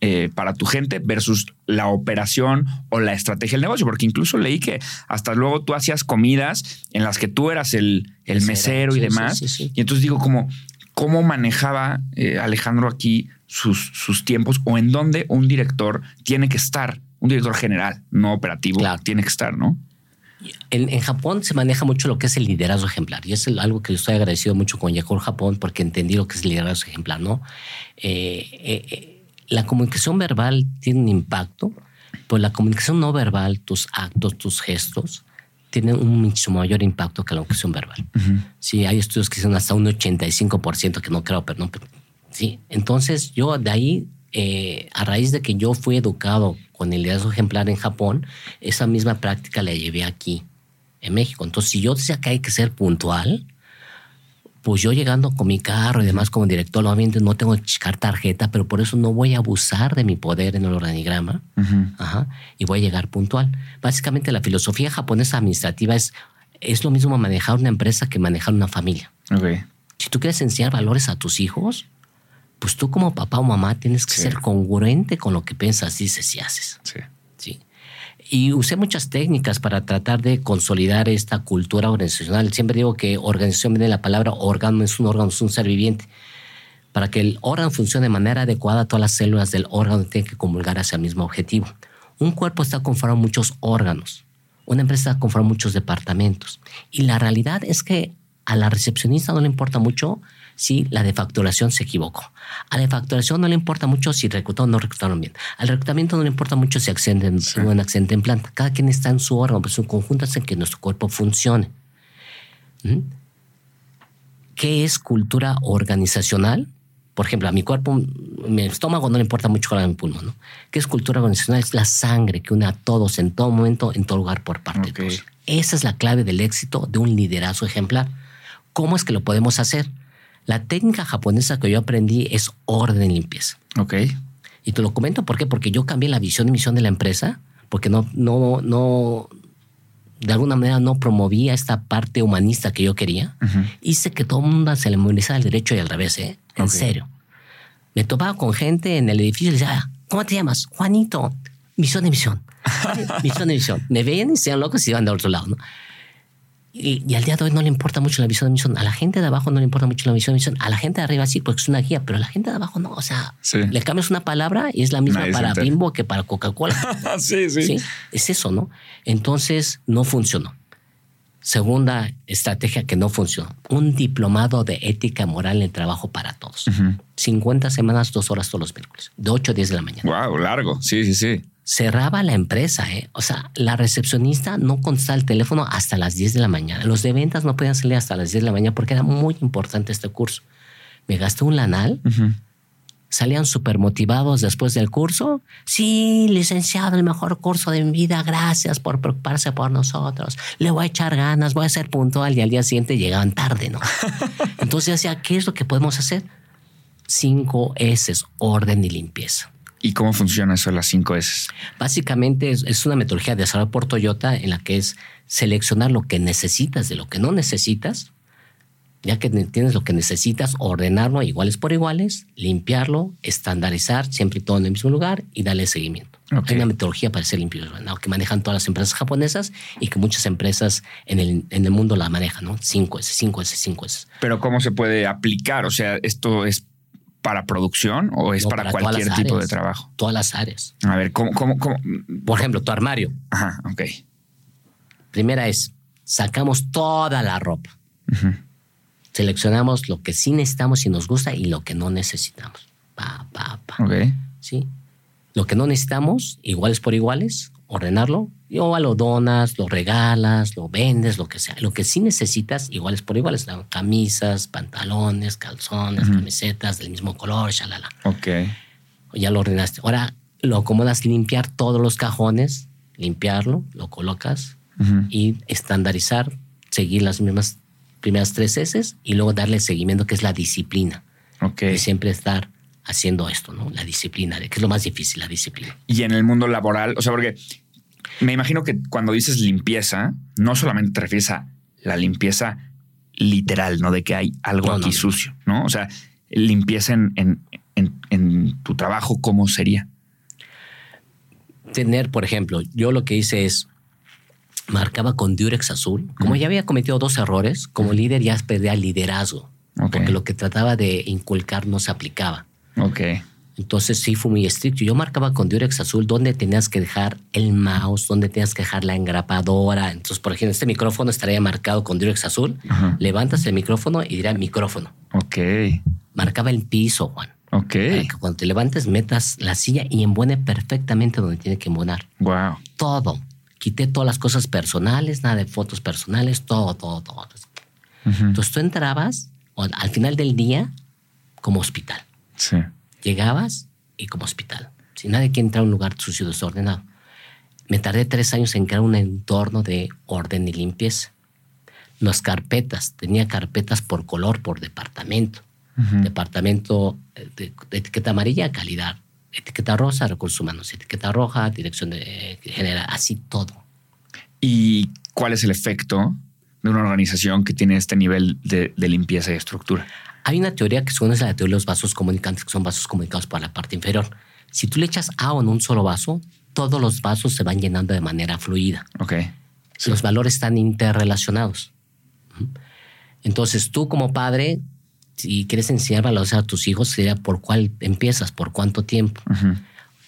eh, para tu gente versus la operación o la estrategia del negocio, porque incluso leí que hasta luego tú hacías comidas en las que tú eras el, el mesero y demás. y entonces digo, como, ¿cómo manejaba eh, Alejandro aquí sus, sus tiempos o en dónde un director tiene que estar? Un director general, no operativo, tiene que estar, ¿no? En, Japón se maneja mucho lo que es el liderazgo ejemplar y es algo que estoy agradecido mucho con Yahoo Japón porque entendí lo que es el liderazgo ejemplar, ¿no? Eh, eh, eh, la comunicación verbal tiene un impacto, pues la comunicación no verbal, tus actos, tus gestos, tienen un mucho mayor impacto que la comunicación verbal. Sí, hay estudios que dicen hasta un 85% que no creo, pero no. sí, entonces yo de ahí eh, a raíz de que yo fui educado con el liderazgo ejemplar en Japón, esa misma práctica la llevé aquí, en México. Entonces, si yo decía que hay que ser puntual, pues yo llegando con mi carro y demás como director, obviamente no tengo que checar tarjeta, pero por eso no voy a abusar de mi poder en el organigrama y voy a llegar puntual. Básicamente la filosofía japonesa administrativa es, es lo mismo manejar una empresa que manejar una familia. Si tú quieres enseñar valores a tus hijos, pues tú como papá o mamá tienes que ser congruente con lo que piensas, dices y haces. Sí. sí. Y usé muchas técnicas para tratar de consolidar esta cultura organizacional. Siempre digo que organización viene de la palabra órgano, es un órgano, es un ser viviente. Para que el órgano funcione de manera adecuada, todas las células del órgano tienen que comulgar hacia el mismo objetivo. Un cuerpo está conformado de muchos órganos. Una empresa está conformada de muchos departamentos. Y la realidad es que a la recepcionista no le importa mucho si la de facturación se equivocó. A la de facturación no le importa mucho si reclutaron o no reclutaron bien. Al reclutamiento no le importa mucho si accidente, hubo un accidente en planta. Cada quien está en su órgano, pero su conjunto hace que nuestro cuerpo funcione. ¿Mm? ¿Qué es cultura organizacional? Por ejemplo, a mi cuerpo, mi estómago no le importa mucho con mi pulmón. ¿no? ¿Qué es cultura organizacional? Es la sangre que une a todos en todo momento, en todo lugar, por parte de todos. Esa es la clave del éxito de un liderazgo ejemplar. ¿Cómo es que lo podemos hacer? La técnica japonesa que yo aprendí es orden y limpieza. Ok. Y te lo comento ¿por qué? porque yo cambié la visión y misión de la empresa, porque no, no, no, de alguna manera no promovía esta parte humanista que yo quería. Hice que todo el mundo se le movilizara el derecho y al revés, ¿eh? En serio. Me topaba con gente en el edificio y decía, ¿cómo te llamas? Juanito. Misión y misión. [LAUGHS] misión y misión. Me veían y se iban locos y iban de otro lado, ¿no? Y, al día de hoy no le importa mucho la visión de misión. A la gente de abajo no le importa mucho la visión de misión. A la gente de arriba sí, porque es una guía, pero a la gente de abajo no. O sea, le cambias una palabra y es la misma para Bimbo que para Coca-Cola. [LAUGHS] sí, sí, sí. Es eso, ¿no? Entonces no funcionó. Segunda estrategia que no funcionó. Un diplomado de ética moral en el trabajo para todos. 50 semanas, dos horas todos los miércoles. De 8 a 10 de la mañana. Wow, largo. Sí, sí, sí cerraba la empresa. ¿eh? O sea, la recepcionista no contestaba el teléfono hasta las 10 de la mañana. Los de ventas no podían salir hasta las 10 de la mañana porque era muy importante este curso. Me gasté un lanal. Salían súper motivados después del curso. Sí, licenciado, el mejor curso de mi vida. Gracias por preocuparse por nosotros. Le voy a echar ganas, voy a ser puntual. Y al día siguiente llegaban tarde, ¿no? [LAUGHS] Entonces decía, ¿qué es lo que podemos hacer? Cinco S, orden y limpieza. ¿Y cómo funciona eso de las 5 S? Básicamente es, una metodología desarrollada por Toyota en la que es seleccionar lo que necesitas de lo que no necesitas. Ya que tienes lo que necesitas, ordenarlo iguales por iguales, limpiarlo, estandarizar, siempre y todo en el mismo lugar y darle seguimiento. Hay una metodología para ser limpio, que manejan todas las empresas japonesas y que muchas empresas en el, en el mundo la manejan, ¿no? 5S, 5S, 5S. Pero ¿cómo se puede aplicar? O sea, esto es para producción o es para, cualquier tipo de trabajo? Todas las áreas. A ver, ¿cómo, cómo, cómo? Por ejemplo, tu armario. Ajá, ok. Primera es, sacamos toda la ropa. Seleccionamos lo que sí necesitamos y nos gusta y lo que no necesitamos. Pa, pa, pa. Ok. Sí. Lo que no necesitamos, iguales por iguales, ordenarlo, o lo donas, lo regalas, lo vendes, lo que sea. Lo que sí necesitas, iguales por iguales, camisas, pantalones, calzones, camisetas del mismo color, shalala. Ok. Ya lo ordenaste. Ahora lo acomodas, limpiar todos los cajones, limpiarlo, lo colocas y estandarizar, seguir las mismas primeras tres S y luego darle seguimiento, que es la disciplina. Ok. Y siempre estar haciendo esto, ¿no? La disciplina, que es lo más difícil, la disciplina. Y en el mundo laboral, o sea, porque me imagino que cuando dices limpieza, no solamente te refieres a la limpieza literal, ¿no? De que hay algo aquí sucio, ¿no? O sea, limpieza en, en, tu trabajo, ¿cómo sería? Tener, por ejemplo, yo lo que hice es marcaba con Durex azul. Como ya había cometido dos errores, como líder ya perdía liderazgo. Porque lo que trataba de inculcar no se aplicaba. Ok. Entonces sí fue muy estricto. Yo marcaba con Durex azul dónde tenías que dejar el mouse, dónde tenías que dejar la engrapadora. Entonces, por ejemplo, este micrófono estaría marcado con Durex azul. Levantas el micrófono y dirá micrófono. Ok. Marcaba el piso, Juan. Ok. Para que cuando te levantes metas la silla y embone perfectamente donde tiene que embonar. Wow. Todo. Quité todas las cosas personales, nada de fotos personales, todo, todo, todo. Entonces tú entrabas al final del día como hospital. Sí. Llegabas y como hospital. Si nadie quiere entrar a un lugar sucio, desordenado. Me tardé tres años en crear un entorno de orden y limpieza. Las carpetas, tenía carpetas por color, por departamento. Departamento eh, de, etiqueta amarilla, calidad. Etiqueta rosa, recursos humanos. Etiqueta roja, dirección de general. Así todo. ¿Y cuál es el efecto de una organización que tiene este nivel de limpieza y estructura? Hay una teoría que son la teoría de los vasos comunicantes, que son vasos comunicados por la parte inferior. Si tú le echas agua en un solo vaso, todos los vasos se van llenando de manera fluida. Ok. Los valores están interrelacionados. Entonces, tú como padre, si quieres enseñar valores a tus hijos, sería por cuál empiezas, por cuánto tiempo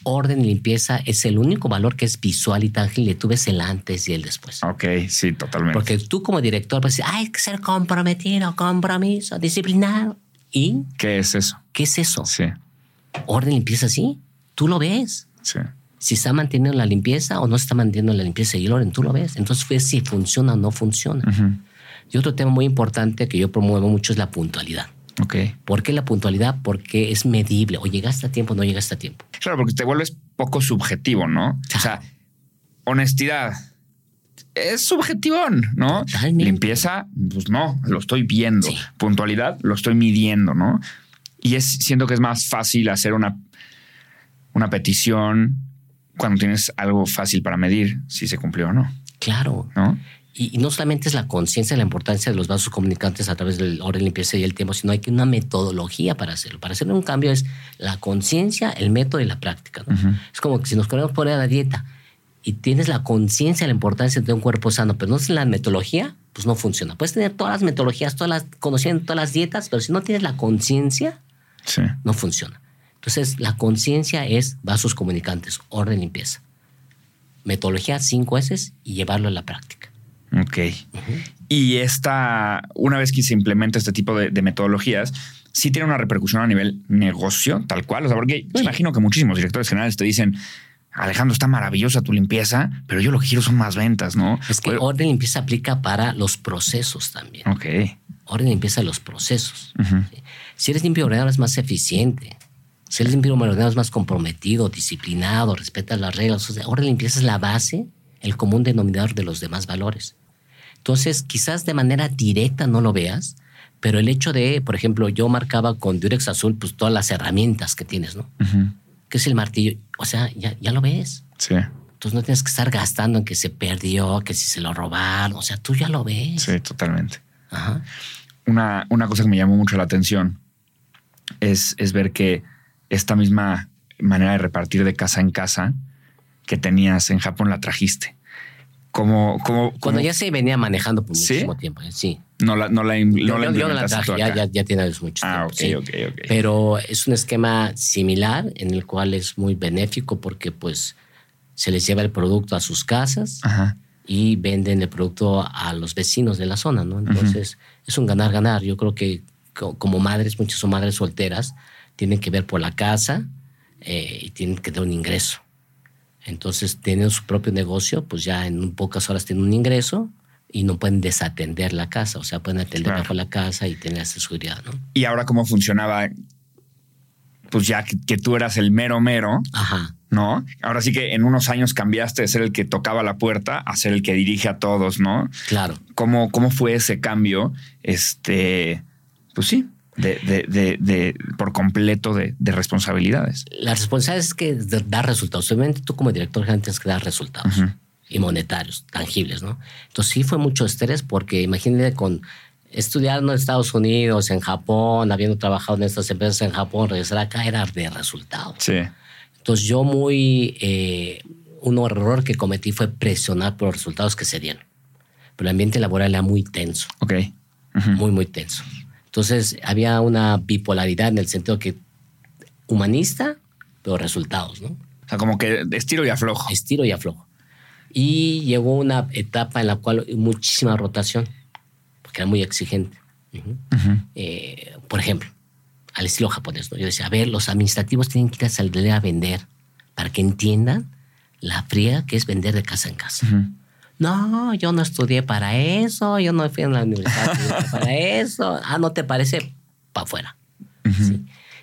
orden y limpieza es el único valor que es visual y tangible. Tú ves el antes y el después. Ok, sí, totalmente. Porque tú como director vas a decir, hay que ser comprometido, compromiso, disciplinado. ¿Y? ¿Qué es eso? ¿Qué es eso? Sí. Orden y limpieza, sí. Tú lo ves. Sí. Si está manteniendo la limpieza o no está manteniendo la limpieza y el orden, tú lo ves. Entonces ves si funciona o no funciona. Y otro tema muy importante que yo promuevo mucho es la puntualidad. Ok. ¿Por qué la puntualidad? Porque es medible. O llegaste a tiempo o no llegaste a tiempo. Claro, porque te vuelves poco subjetivo, ¿no? O sea, honestidad es subjetivón, ¿no? Limpieza, pues no, lo estoy viendo. Puntualidad, lo estoy midiendo, ¿no? Y es, siento que es más fácil hacer una, una petición cuando tienes algo fácil para medir si se cumplió o no. Claro. ¿No? Y, no solamente es la conciencia de la importancia de los vasos comunicantes a través del orden, limpieza y el tiempo, sino hay que una metodología para hacerlo. Para hacer un cambio es la conciencia, el método y la práctica. Es como que si nos queremos poner a la dieta y tienes la conciencia de la importancia de un cuerpo sano, pero no es la metodología, pues no funciona. Puedes tener todas las metodologías, todas las, conociendo todas las dietas, pero si no tienes la conciencia, no funciona. Entonces, la conciencia es vasos comunicantes, orden, limpieza. Metodología cinco veces y llevarlo a la práctica. Ok. Y esta, una vez que se implementa este tipo de, metodologías, sí tiene una repercusión a nivel negocio, tal cual. O sea, porque yo imagino que muchísimos directores generales te dicen, Alejandro, está maravillosa tu limpieza, pero yo lo que quiero son más ventas, ¿no? Es que orden y limpieza aplica para los procesos también. Ok. Orden y limpieza los procesos. Si eres limpio ordenado, es más eficiente. Si eres limpio ordenado, es más comprometido, disciplinado, respetas las reglas. O sea, orden y limpieza es la base, el común denominador de los demás valores. Entonces, quizás de manera directa no lo veas, pero el hecho de, por ejemplo, yo marcaba con Durex Azul, pues todas las herramientas que tienes, ¿no? Que es el martillo. O sea, ya, ya lo ves. Sí. Entonces no tienes que estar gastando en que se perdió, que si se lo robaron. O sea, tú ya lo ves. Sí, totalmente. Ajá. Una, una cosa que me llamó mucho la atención es, es ver que esta misma manera de repartir de casa en casa que tenías en Japón la trajiste. Como, como, Cuando ya se venía manejando por muchísimo tiempo, ¿eh? sí. No la, no la, yo, no la traje, ya, ya, tiene mucho ah, tiempo. ok, ok, Pero es un esquema similar en el cual es muy benéfico porque pues se les lleva el producto a sus casas y venden el producto a los vecinos de la zona, ¿no? Entonces es un ganar-ganar. Yo creo que como madres, muchas son madres solteras, tienen que ver por la casa eh, y tienen que dar un ingreso. Entonces tienen su propio negocio, pues ya en pocas horas tienen un ingreso y no pueden desatender la casa, o sea, pueden atender bajo la casa y tener esa seguridad, ¿no? Y ahora cómo funcionaba, pues ya que, tú eras el mero mero, Ajá. ¿no? Ahora sí que en unos años cambiaste de ser el que tocaba la puerta a ser el que dirige a todos, ¿no? Claro. ¿Cómo, cómo fue ese cambio? Este, pues sí, de, de, de, por completo de, responsabilidades. La responsabilidad es que dar resultados. Obviamente tú como director general tienes que dar resultados y monetarios, tangibles, ¿no? Entonces sí fue mucho estrés porque imagínate con estudiando en Estados Unidos, en Japón, habiendo trabajado en estas empresas en Japón, regresar acá era de resultados. Sí. Entonces yo muy, eh, un error que cometí fue presionar por los resultados que se dieron. Pero el ambiente laboral era muy tenso. Ok. Muy, muy tenso. Entonces había una bipolaridad en el sentido que humanista, pero resultados, ¿no? O sea, como que estiro y aflojo. Estiro y aflojo. Y llegó una etapa en la cual muchísima rotación, porque era muy exigente. Eh, por ejemplo, al estilo japonés, ¿no? Yo decía, a ver, los administrativos tienen que ir a salir a vender para que entiendan la fría que es vender de casa en casa. No, yo no estudié para eso, yo no fui a la universidad [LAUGHS] para eso. Ah, ¿no te parece? Para afuera.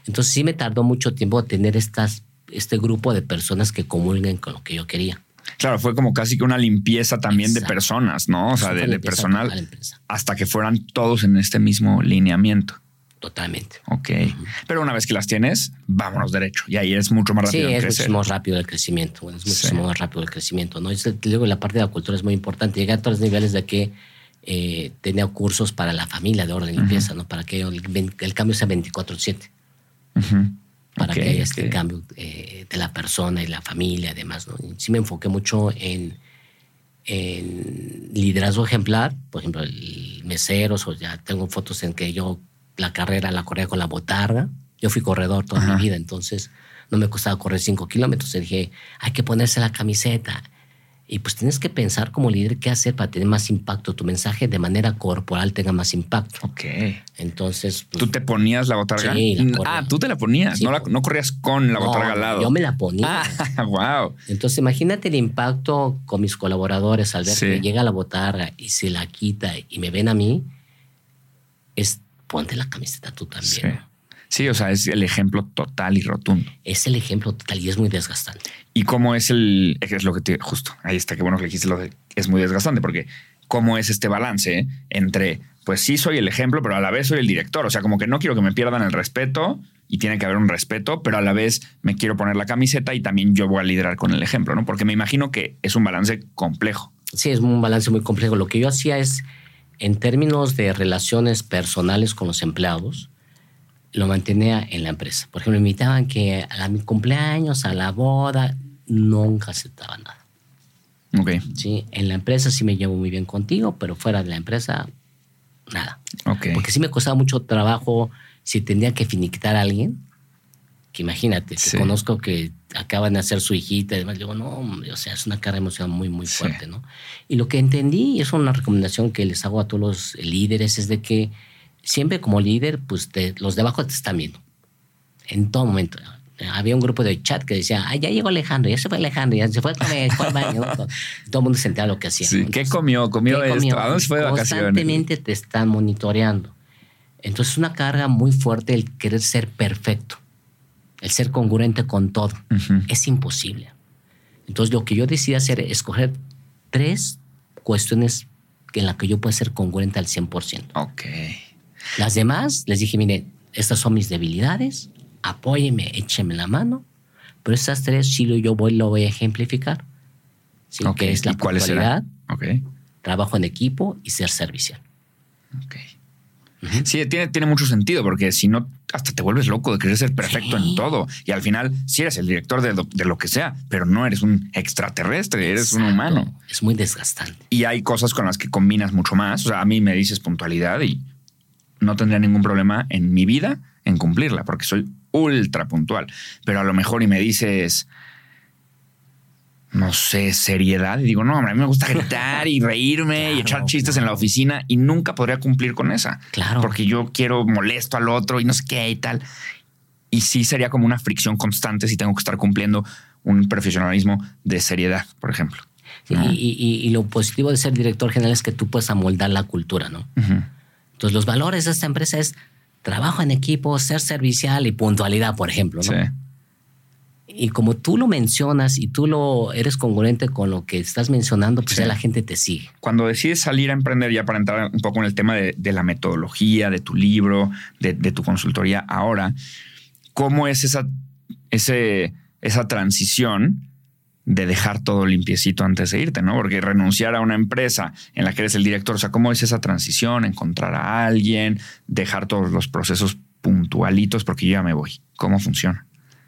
Entonces sí me tardó mucho tiempo tener estas, este grupo de personas que comulguen con lo que yo quería. Claro, fue como casi que una limpieza también de personas, ¿no? O sea, de, personal, hasta que fueran todos en este mismo lineamiento. Totalmente. Ok. Pero una vez que las tienes, vámonos derecho. Y ahí es mucho más rápido. Sí, es mucho más rápido el crecimiento. Es mucho más rápido el crecimiento. ¿no? luego la parte de la cultura es muy importante. Llegar a todos los niveles de que eh, tenía cursos para la familia de orden y limpieza, ¿no? Para que el, cambio sea 24-7. Para que haya este cambio eh, de la persona y la familia, además, ¿no? sí me enfoqué mucho en, en liderazgo ejemplar. Por ejemplo, el meseros, o ya tengo fotos en que yo la carrera la corría con la botarga. Yo fui corredor toda mi vida, entonces no me costaba correr cinco kilómetros. Y dije, hay que ponerse la camiseta. Y pues tienes que pensar como líder qué hacer para tener más impacto, tu mensaje de manera corporal tenga más impacto. Ok. Entonces. Pues, ¿Tú te ponías la botarga? Sí, Ah, tú te la ponías, no, no, corrías con la botarga al lado. Yo me la ponía. Ah, [LAUGHS] wow. Entonces imagínate el impacto con mis colaboradores al ver que llega la botarga y se la quita y me ven a mí. Es ponte la camiseta tú también. Sí. o sea, es el ejemplo total y rotundo. Es el ejemplo total y es muy desgastante. ¿Y cómo es el, es lo que te, justo, ahí está, qué bueno que dijiste lo de, es muy desgastante, porque cómo es este balance entre, pues sí soy el ejemplo, pero a la vez soy el director, o sea, como que no quiero que me pierdan el respeto y tiene que haber un respeto, pero a la vez me quiero poner la camiseta y también yo voy a liderar con el ejemplo, ¿no? Porque me imagino que es un balance complejo. Sí, es un balance muy complejo. Lo que yo hacía es en términos de relaciones personales con los empleados, lo mantenía en la empresa. Por ejemplo, me invitaban que a mi cumpleaños, a la boda, nunca aceptaba nada. Ok. Sí, en la empresa sí me llevo muy bien contigo, pero fuera de la empresa, nada. Ok. Porque sí me costaba mucho trabajo si tenía que finiquitar a alguien, que imagínate, que conozco que acaban de hacer su hijita y demás, digo, no, o sea, es una carga emocional muy, muy fuerte, ¿no? Y lo que entendí, y es una recomendación que les hago a todos los líderes, es de que siempre como líder, pues los de abajo te están viendo. En todo momento. Había un grupo de chat que decía, ah, ya llegó Alejandro, ya se fue Alejandro, ya se fue a comer, fue al baño. todo el mundo se entera lo que hacía. Sí, ¿Qué comió? ¿Comió esto? ¿A dónde fue de vacaciones? Constantemente te están monitoreando. Entonces es una carga muy fuerte el querer ser perfecto, el ser congruente con todo. Es imposible. Entonces lo que yo decidí hacer es escoger tres cuestiones en las que yo pueda ser congruente al 100%. Ok. Las demás, les dije, mire, estas son mis debilidades, apóyeme, écheme la mano, pero estas tres sí yo voy, lo voy a ejemplificar. Sí, que es la puntualidad, trabajo en equipo y ser servicial. Ok. Sí, tiene, tiene mucho sentido porque si no, hasta te vuelves loco de querer ser perfecto en todo. Y al final, sí eres el director de lo, que sea, pero no eres un extraterrestre, eres un humano. Es muy desgastante. Y hay cosas con las que combinas mucho más. O sea, a mí me dices puntualidad y no tendría ningún problema en mi vida en cumplirla, porque soy ultra puntual. Pero a lo mejor y me dices, no sé, seriedad. Y digo, no, a mí me gusta gritar y reírme y echar chistes en la oficina y nunca podría cumplir con esa. Claro. Porque yo quiero molesto al otro y no sé qué y tal. Y sí sería como una fricción constante si tengo que estar cumpliendo un profesionalismo de seriedad, por ejemplo. y, lo positivo de ser director general es que tú puedes amoldar la cultura, ¿no? Entonces, los valores de esta empresa es trabajo en equipo, ser servicial y puntualidad, por ejemplo. ¿no? Sí. Y como tú lo mencionas y tú lo eres congruente con lo que estás mencionando, pues ya la gente te sigue. Cuando decides salir a emprender, ya para entrar un poco en el tema de, la metodología, de tu libro, de, tu consultoría ahora, ¿cómo es esa, ese, esa transición de dejar todo limpiecito antes de irte, ¿no? Porque renunciar a una empresa en la que eres el director, o sea, ¿cómo es esa transición? Encontrar a alguien, dejar todos los procesos puntualitos porque yo ya me voy. ¿Cómo funciona?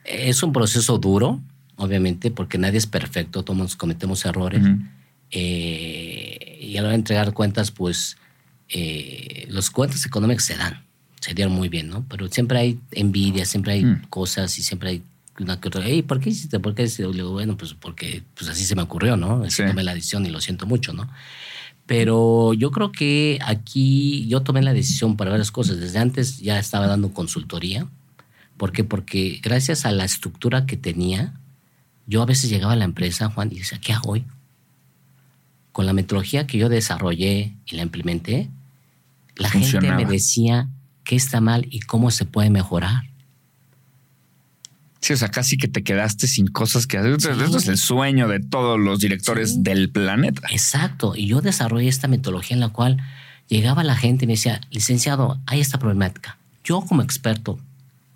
Es un proceso duro, obviamente, porque nadie es perfecto, todos cometemos errores. Eh, y a la hora de entregar cuentas, pues eh, los cuentas económicos se dan, se dieron muy bien, ¿no? Pero siempre hay envidia, siempre hay mm. cosas y siempre hay una que otra, hey, ¿por qué hiciste? ¿Por qué hiciste? Le digo, bueno, pues porque pues así se me ocurrió, ¿no? Sí. Tomé la decisión y lo siento mucho, ¿no? Pero yo creo que aquí yo tomé la decisión para varias cosas. Desde antes ya estaba dando consultoría. ¿Por qué? Porque gracias a la estructura que tenía, yo a veces llegaba a la empresa, Juan, y decía, ¿qué hago hoy? Con la metodología que yo desarrollé y la implementé, la gente me decía qué está mal y cómo se puede mejorar. Sí, o sea, casi que te quedaste sin cosas que hacer. Eso es el sueño de todos los directores del planeta. Exacto. Y yo desarrollé esta metodología en la cual llegaba la gente y me decía, licenciado, hay esta problemática. Yo como experto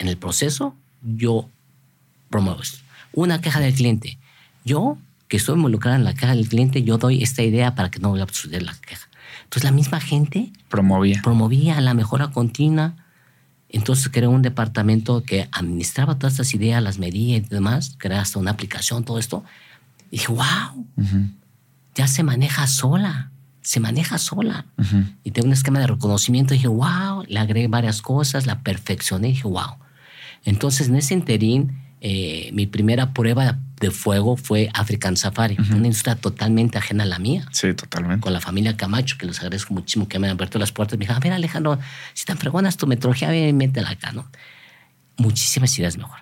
en el proceso, yo promuevo esto. Una queja del cliente. Yo, que estoy involucrada en la queja del cliente, yo doy esta idea para que no vaya a suceder la queja. Entonces la misma gente promovía, promovía la mejora continua entonces creé un departamento que administraba todas estas ideas, las medía y demás, creé hasta una aplicación, todo esto. Y dije, wow, ya se maneja sola, se maneja sola. Y tengo un esquema de reconocimiento. Y dije, wow, le agregué varias cosas, la perfeccioné. Y dije, wow. Entonces en ese interín, eh, mi primera prueba de fuego fue African Safari, una industria totalmente ajena a la mía. Sí, totalmente. Con la familia Camacho, que les agradezco muchísimo que me han abierto las puertas. Me dijeron, a ver, Alejandro, si tan fregonas tu metodología, métela acá, ¿no? Muchísimas ideas mejor.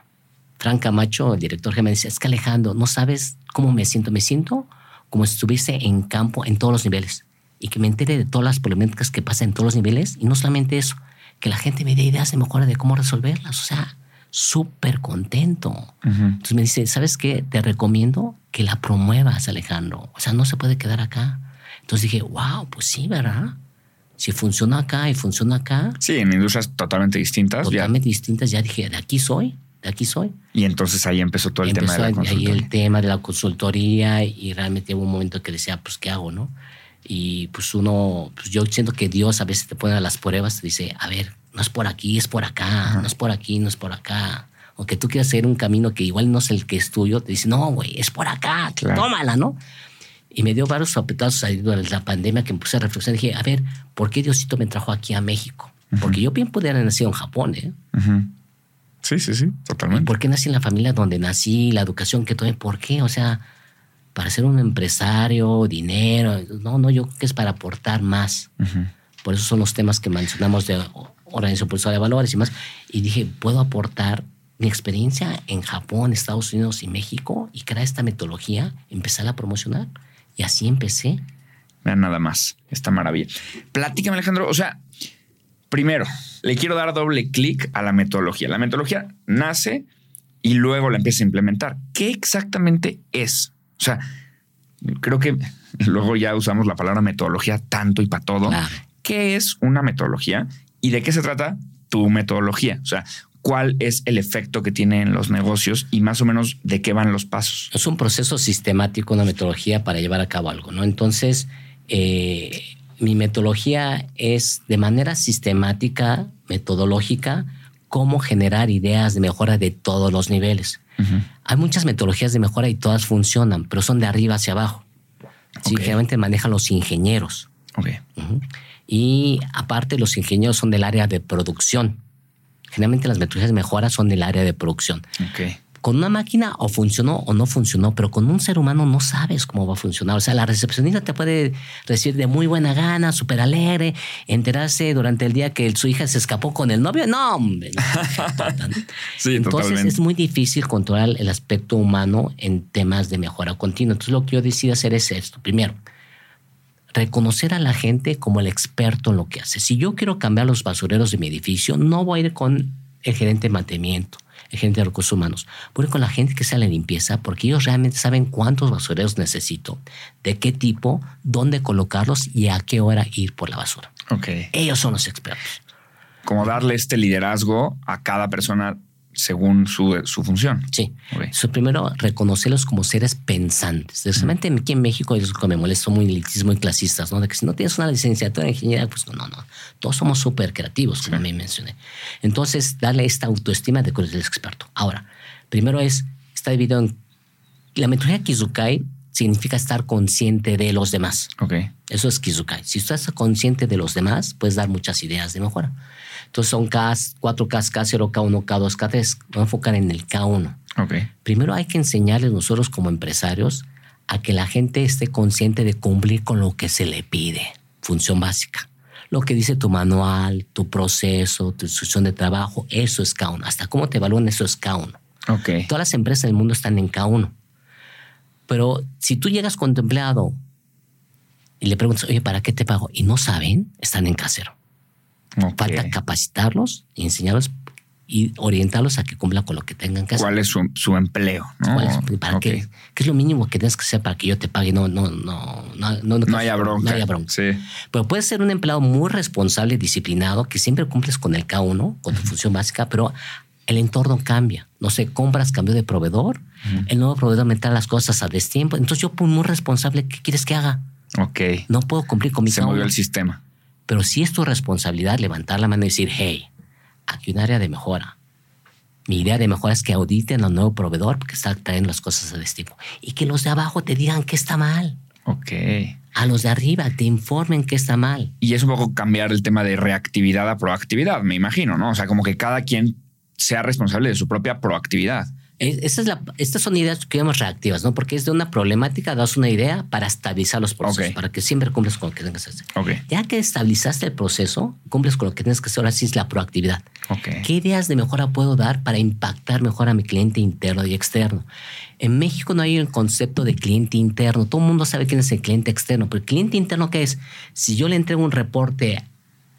Frank Camacho, el director que me dice, es que Alejandro, no sabes cómo me siento. Me siento como si estuviese en campo en todos los niveles y que me entere de todas las problemáticas que pasan en todos los niveles y no solamente eso, que la gente me dé ideas de mejora de cómo resolverlas. O sea, súper contento. Entonces me dice, ¿sabes qué? Te recomiendo que la promuevas, Alejandro. O sea, no se puede quedar acá. Entonces dije, wow, pues sí, ¿verdad? Si funciona acá y funciona acá. Sí, en industrias totalmente distintas. Totalmente distintas. Ya dije, de aquí soy, de aquí soy. Y entonces ahí empezó todo el tema de la consultoría. Ahí el tema de la consultoría y realmente hubo un momento que decía, pues, ¿qué hago, no? Y pues uno, pues yo siento que Dios a veces te pone a las pruebas, te dice, a ver, no es por aquí, es por acá, no es por aquí, no es por acá. Aunque tú quieras hacer un camino que igual no es el que es tuyo, te dice, no, güey, es por acá, tómala, ¿no? Y me dio varios sopetazos ahí durante la pandemia que me puse a reflexionar. Dije, a ver, ¿por qué Diosito me trajo aquí a México? Porque yo bien pudiera haber nacido en Japón, ¿eh? Sí, sí, sí, totalmente. ¿Por qué nací en la familia donde nací, la educación que tuve? ¿Por qué? O sea, para ser un empresario, dinero. No, no, yo creo que es para aportar más. Por eso son los temas que mencionamos de organización pulsada de valores y más. Y dije, puedo aportar mi experiencia en Japón, Estados Unidos y México y crear esta metodología, empezar a promocionar. Y así empecé. Vean nada más esta maravilla. Platícame, Alejandro. O sea, primero, le quiero dar doble clic a la metodología. La metodología nace y luego la empieza a implementar. ¿Qué exactamente es? O sea, creo que luego ya usamos la palabra metodología tanto y para todo. ¿Qué es una metodología y de qué se trata tu metodología? O sea, cuál es el efecto que tiene en los negocios y más o menos de qué van los pasos. Es un proceso sistemático, una metodología para llevar a cabo algo, ¿no? Entonces, eh, mi metodología es de manera sistemática, metodológica, cómo generar ideas de mejora de todos los niveles. Hay muchas metodologías de mejora y todas funcionan, pero son de arriba hacia abajo. Sí, generalmente manejan los ingenieros. Y aparte, los ingenieros son del área de producción. Generalmente las metodologías de mejora son del área de producción. Con una máquina o funcionó o no funcionó, pero con un ser humano no sabes cómo va a funcionar. O sea, la recepcionista te puede decir de muy buena gana, súper alegre, enterarse durante el día que su hija se escapó con el novio. No, hombre. [LAUGHS] Entonces es muy difícil controlar el aspecto humano en temas de mejora continua. Entonces lo que yo decido hacer es esto. Primero, reconocer a la gente como el experto en lo que hace. Si yo quiero cambiar los basureros de mi edificio, no voy a ir con el gerente de mantenimiento, el gerente de recursos humanos. Voy a ir con la gente que sale la limpieza porque ellos realmente saben cuántos basureros necesito, de qué tipo, dónde colocarlos y a qué hora ir por la basura. Okay. Ellos son los expertos. Como darle este liderazgo a cada persona según su, su función. Sí. primero, reconocerlos como seres pensantes. Realmente aquí en México que me molesta muy elitismo y clasistas, ¿no? De que si no tienes una licenciatura en ingeniería, pues no, no, no. Todos somos súper creativos, como mí mencioné. Entonces, darle esta autoestima de que eres el experto. Ahora, primero es, está dividido en... La metodología Kizukai significa estar consciente de los demás. Ok. Eso es Kizukai. Si estás consciente de los demás, puedes dar muchas ideas de mejora. Entonces son K, 4K, K0, K1, K2, K3. Vamos a enfocar en el K1. Okay. Primero hay que enseñarles nosotros como empresarios a que la gente esté consciente de cumplir con lo que se le pide. Función básica. Lo que dice tu manual, tu proceso, tu instrucción de trabajo, eso es K1. Hasta cómo te evalúan, eso es K1. Okay. Todas las empresas del mundo están en K1. Pero si tú llegas con tu empleado y le preguntas, oye, ¿para qué te pago? Y no saben, están en K0. Falta capacitarlos y enseñarlos y orientarlos a que cumplan con lo que tengan que hacer. ¿Cuál es su, empleo? ¿Para qué, es lo mínimo que tienes que hacer para que yo te pague? No, no, no, no, no, no haya bronca. No haya bronca. Pero puedes ser un empleado muy responsable, disciplinado, que siempre cumples con el K1, con tu función básica, pero el entorno cambia. No sé, compras, cambio de proveedor, el nuevo proveedor me trae las cosas a destiempo. Entonces yo, muy responsable, ¿qué quieres que haga? Ok. No puedo cumplir con mi Se movió el sistema. Pero sí es tu responsabilidad levantar la mano y decir, hey, aquí hay un área de mejora. Mi idea de mejora es que auditen al nuevo proveedor porque está trayendo las cosas de este tipo. Y que los de abajo te digan que está mal. Ok. A los de arriba te informen que está mal. Y es un poco cambiar el tema de reactividad a proactividad, me imagino, ¿no? O sea, como que cada quien sea responsable de su propia proactividad. Esta es la, estas son ideas que llamamos reactivas, ¿no? Porque es de una problemática, das una idea para estabilizar los procesos, para que siempre cumples con lo que tienes que hacer. Ya que estabilizaste el proceso, cumples con lo que tienes que hacer, ahora sí es la proactividad. ¿Qué ideas de mejora puedo dar para impactar mejor a mi cliente interno y externo? En México no hay un concepto de cliente interno. Todo el mundo sabe quién es el cliente externo, pero el cliente interno, ¿qué es? Si yo le entrego un reporte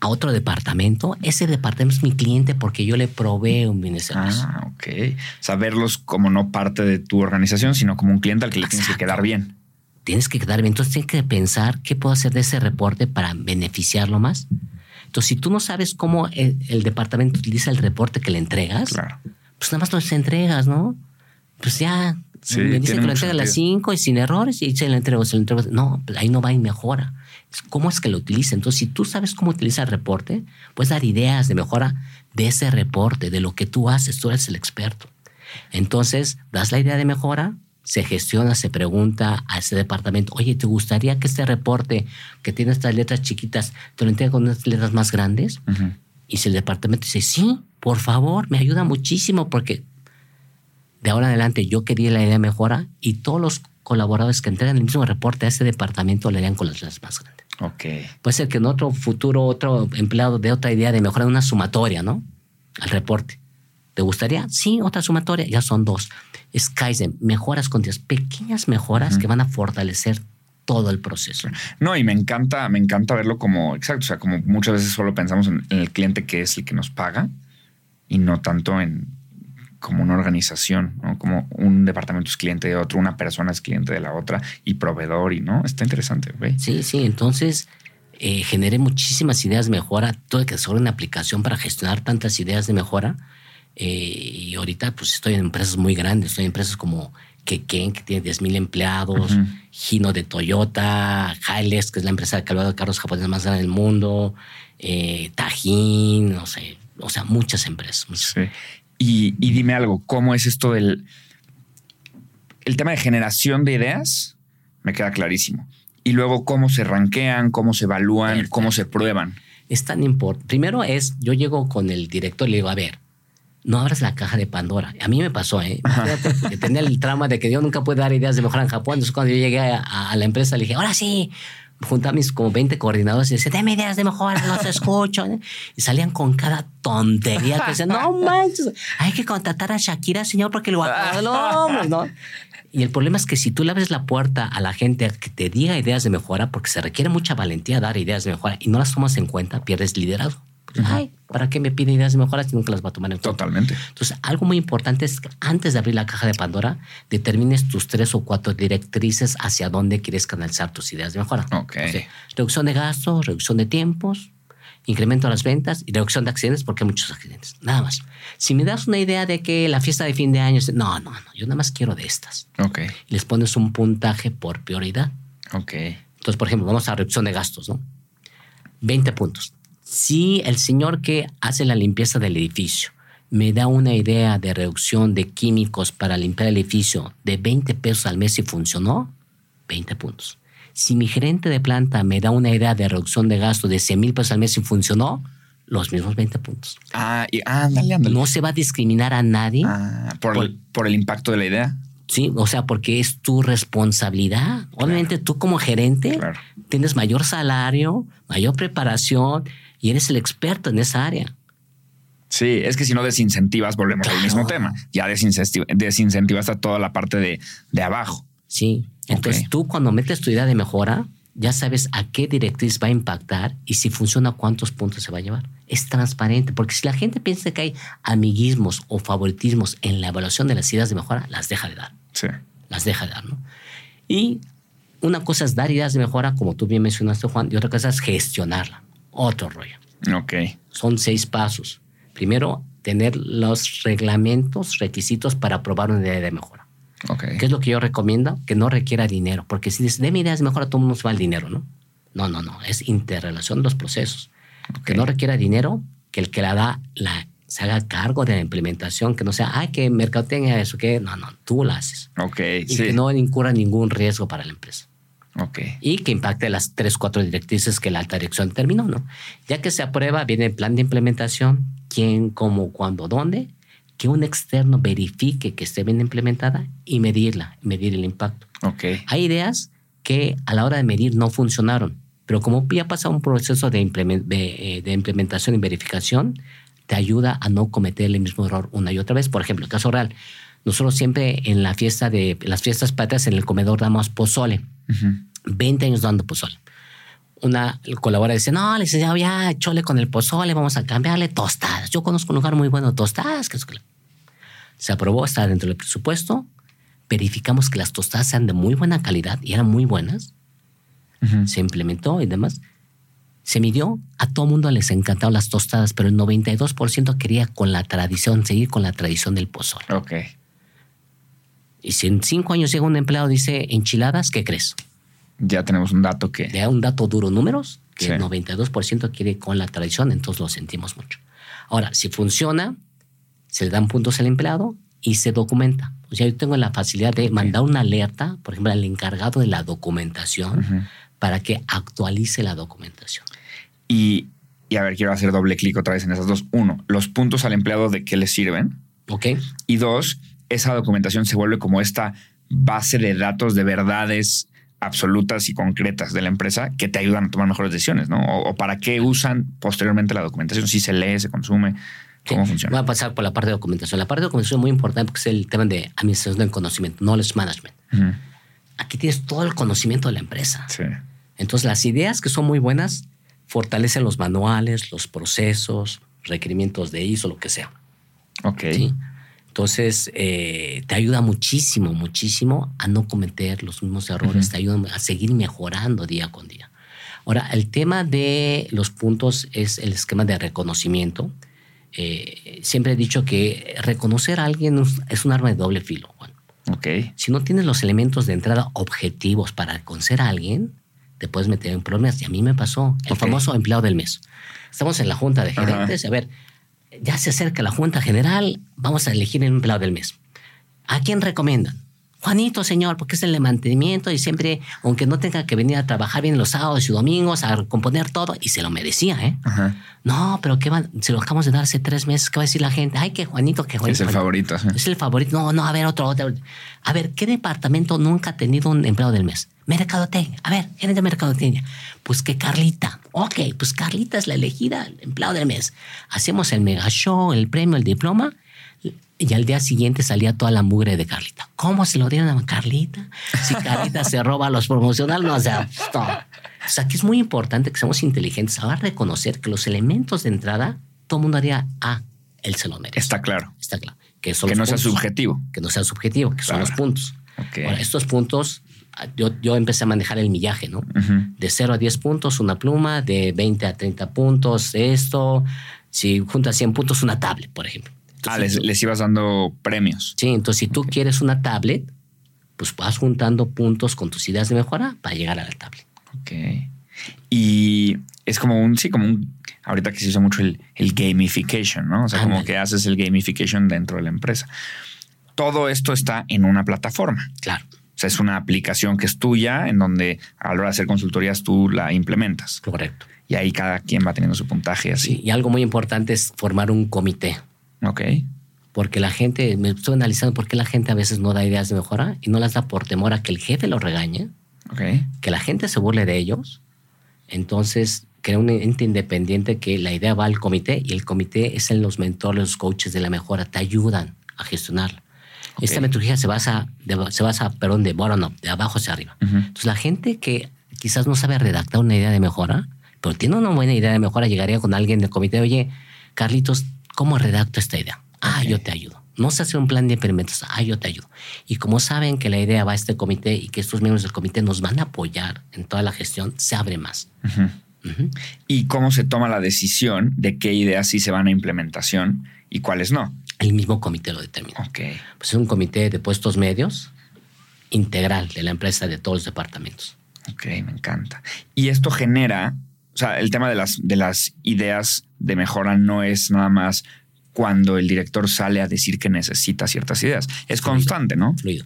a otro departamento, ese departamento es mi cliente porque yo le proveo un bien de servicio. Ah, ok. Saberlos como no parte de tu organización, sino como un cliente al que le tienes que quedar bien. Tienes que quedar bien. Entonces tienes que pensar qué puedo hacer de ese reporte para beneficiarlo más. Entonces, si tú no sabes cómo el, departamento utiliza el reporte que le entregas, pues nada más lo entregas, ¿no? Pues ya me dice que lo entrega a las 5 y sin errores y se le entrego, se le entrego. No, pues ahí no va y mejora cómo es que lo utiliza. Entonces, si tú sabes cómo utiliza el reporte, puedes dar ideas de mejora de ese reporte, de lo que tú haces. Tú eres el experto. Entonces, das la idea de mejora, se gestiona, se pregunta a ese departamento, oye, ¿te gustaría que este reporte que tiene estas letras chiquitas te lo entregue con unas letras más grandes? Y si el departamento dice, sí, por favor, me ayuda muchísimo porque de ahora en adelante yo quería la idea mejora y todos los colaboradores que entregan el mismo reporte a ese departamento le harían con las letras más grandes. Ok. Puede ser que en otro futuro otro empleado dé otra idea de mejorar una sumatoria, ¿no? Al reporte. ¿Te gustaría? Sí, otra sumatoria. Ya son dos. Es Kaizen, mejoras continuas, pequeñas mejoras que van a fortalecer todo el proceso. No, y me encanta, me encanta verlo como, exacto, o sea, como muchas veces solo pensamos en, el cliente que es el que nos paga y no tanto en como una organización, ¿no? Como un departamento es cliente de otro, una persona es cliente de la otra y proveedor y no, está interesante, güey. Sí, sí, entonces eh, generé muchísimas ideas de mejora, tuve que hacer una aplicación para gestionar tantas ideas de mejora eh, y ahorita pues estoy en empresas muy grandes, estoy en empresas como Keken, que tiene 10 mil empleados, Hino de Toyota, Hilex, que es la empresa de calvado de carros japoneses más grande del mundo, eh, Tajín, no sé, o sea, muchas empresas. Sí. Y, dime algo, ¿cómo es esto del... El tema de generación de ideas me queda clarísimo. Y luego cómo se ranquean, cómo se evalúan, cómo se prueban. Es tan importante. Primero es, yo llego con el director y le digo, a ver, no abras la caja de Pandora. A mí me pasó, ¿eh? Porque tenía el trama de que yo nunca puedo dar ideas de mejorar en Japón. Entonces, cuando yo llegué a, la empresa, le dije, ahora sí, junté a mis como 20 coordinadores y decía, dame ideas de mejora, los escucho. Y salían con cada tontería que decían, no manches, hay que contratar a Shakira, señor, porque lo [LAUGHS] hablamos, ¿no? Y el problema es que si tú le abres la puerta a la gente a que te diga ideas de mejora, porque se requiere mucha valentía dar ideas de mejora y no las tomas en cuenta, pierdes liderazgo. Ay, ¿para qué me pide ideas de mejora si nunca las va a tomar en cuenta? Totalmente. Entonces, algo muy importante es que antes de abrir la caja de Pandora, determines tus tres o cuatro directrices hacia dónde quieres canalizar tus ideas de mejora. Ok. reducción de gastos, reducción de tiempos, incremento de las ventas y reducción de accidentes porque hay muchos accidentes. Nada más. Si me das una idea de que la fiesta de fin de año, no, no, no, yo nada más quiero de estas. Ok. les pones un puntaje por prioridad. Ok. Entonces, por ejemplo, vamos a reducción de gastos, ¿no? 20 puntos. Si el señor que hace la limpieza del edificio me da una idea de reducción de químicos para limpiar el edificio de 20 pesos al mes y funcionó, 20 puntos. Si mi gerente de planta me da una idea de reducción de gasto de 100 mil pesos al mes y funcionó, los mismos 20 puntos. Ah, y ándale, ándale. No se va a discriminar a nadie. Ah, por, el, por el impacto de la idea. Sí, o sea, porque es tu responsabilidad. Obviamente tú como gerente tienes mayor salario, mayor preparación y eres el experto en esa área. Sí, es que si no desincentivas, volvemos al mismo tema. Ya desincentivas a toda la parte de, de abajo. Sí. Entonces tú cuando metes tu idea de mejora, ya sabes a qué directriz va a impactar y si funciona cuántos puntos se va a llevar. Es transparente, porque si la gente piensa que hay amiguismos o favoritismos en la evaluación de las ideas de mejora, las deja de dar. Sí. Las deja de dar, ¿no? Y una cosa es dar ideas de mejora, como tú bien mencionaste, Juan, y otra cosa es gestionarla. Otro rollo. Ok. Son seis pasos. Primero, tener los reglamentos, requisitos para aprobar una idea de mejora. ¿Qué es lo que yo recomiendo? Que no requiera dinero, porque si dices, de mi idea es mejor, a todo el mundo se va el dinero, ¿no? No, no, no, es interrelación de los procesos. Que no requiera dinero, que el que la da la, se haga cargo de la implementación, que no sea, ay, que mercado tenga eso, que no, no, tú la haces. Ok, y que no incurra ningún riesgo para la empresa. Ok. Y que impacte las tres, cuatro directrices que la alta dirección determinó, ¿no? Ya que se aprueba, viene el plan de implementación, quién, cómo, cuándo, dónde, que un externo verifique que esté bien implementada y medirla, medir el impacto. Okay. Hay ideas que a la hora de medir no funcionaron, pero como ya pasa un proceso de, eh, de, implementación y verificación, te ayuda a no cometer el mismo error una y otra vez. Por ejemplo, el caso real. Nosotros siempre en la fiesta de las fiestas patrias en el comedor damos pozole. 20 años dando pozole. Una colaboradora dice, no, le dice, ya chole con el pozole, vamos a cambiarle tostadas. Yo conozco un lugar muy bueno, tostadas, que es se aprobó, está dentro del presupuesto. Verificamos que las tostadas sean de muy buena calidad y eran muy buenas. Se implementó y demás. Se midió, a todo mundo les encantaron las tostadas, pero el 92% quería con la tradición, seguir con la tradición del pozole. Ok. Y si en cinco años llega un empleado dice enchiladas, ¿qué crees? Ya tenemos un dato que... Ya un dato duro, números, que el 92% quiere con la tradición, entonces lo sentimos mucho. Ahora, si funciona, se le dan puntos al empleado y se documenta. O sea, yo tengo la facilidad de mandar una alerta, por ejemplo, al encargado de la documentación para que actualice la documentación. Y, y, a ver, quiero hacer doble clic otra vez en esas dos. Uno, los puntos al empleado de qué le sirven. Ok. Y dos, esa documentación se vuelve como esta base de datos de verdades absolutas y concretas de la empresa que te ayudan a tomar mejores decisiones, ¿no? O, para qué usan posteriormente la documentación, si se lee, se consume. ¿Cómo funciona? Voy a pasar por la parte de documentación. La parte de documentación es muy importante porque es el tema de administración del conocimiento, knowledge management. Aquí tienes todo el conocimiento de la empresa. Sí. Entonces, las ideas que son muy buenas fortalecen los manuales, los procesos, requerimientos de ISO, lo que sea. Ok. Entonces, eh, te ayuda muchísimo, muchísimo a no cometer los mismos errores, te ayuda a seguir mejorando día con día. Ahora, el tema de los puntos es el esquema de reconocimiento. Eh, siempre he dicho que reconocer a alguien es un arma de doble filo, Juan. Okay. Si no tienes los elementos de entrada objetivos para reconocer a alguien, te puedes meter en problemas. Y a mí me pasó el famoso empleado del mes. Estamos en la junta de gerentes. A ver, ya se acerca la Junta General, vamos a elegir el empleado del mes. ¿A quién recomiendan? Juanito, señor, porque es el de mantenimiento y siempre, aunque no tenga que venir a trabajar bien los sábados y domingos, a componer todo, y se lo merecía, ¿eh? No, pero ¿qué van? Se lo acabamos de dar hace tres meses, ¿qué va a decir la gente? Ay, que Juanito, que Juanito. Es el favorito. Es el favorito. No, no, a ver, otro, otro. A ver, ¿qué departamento nunca ha tenido un empleado del mes? Mercadotecnia. A ver, gerente de mercadotecnia. Pues que Carlita. Ok, pues Carlita es la elegida, el empleado del mes. Hacemos el mega show, el premio, el diploma y al día siguiente salía toda la mugre de Carlita. ¿Cómo se lo dieron a Carlita? Si Carlita se roba los promocionales, no, o sea, O sea, que es muy importante que seamos inteligentes. Ahora reconocer que los elementos de entrada, todo el mundo haría, ah, él se lo merece. Está claro. Está claro. Que, no sea subjetivo. Que no sea subjetivo, que son los puntos. Ahora, estos puntos, yo, yo, empecé a manejar el millaje, ¿no? De 0 a 10 puntos, una pluma, de 20 a 30 puntos, esto. Si juntas 100 puntos, una tablet, por ejemplo ah, les, ibas dando premios. Sí, entonces si tú quieres una tablet, pues vas juntando puntos con tus ideas de mejora para llegar a la tablet. Ok. Y es como un, sí, como un, ahorita que se usa mucho el, gamification, ¿no? O sea, como que haces el gamification dentro de la empresa. Todo esto está en una plataforma. Claro. O sea, es una aplicación que es tuya, en donde a la hora de hacer consultorías tú la implementas. Correcto. Y ahí cada quien va teniendo su puntaje así. y algo muy importante es formar un comité. Ok. Porque la gente, me estoy analizando por qué la gente a veces no da ideas de mejora y no las da por temor a que el jefe los regañe, okay. que la gente se burle de ellos. Entonces, crea un ente independiente que la idea va al comité y el comité es en los mentores, los coaches de la mejora, te ayudan a gestionarla. Esta metodología se basa, se basa, perdón, de bottom up, de abajo hacia arriba. Entonces, la gente que quizás no sabe redactar una idea de mejora, pero tiene una buena idea de mejora, llegaría con alguien del comité, oye, Carlitos, ¿Cómo redacto esta idea? Ah, yo te ayudo. No se hace un plan de implementación. Ah, yo te ayudo. Y como saben que la idea va a este comité y que estos miembros del comité nos van a apoyar en toda la gestión, se abre más. ¿Y cómo se toma la decisión de qué ideas sí se van a implementación y cuáles no? El mismo comité lo determina. Ok. Pues es un comité de puestos medios integral de la empresa de todos los departamentos. Ok, me encanta. Y esto genera o sea, el tema de las, de las ideas de mejora no es nada más cuando el director sale a decir que necesita ciertas ideas. Es constante, ¿no? Fluido.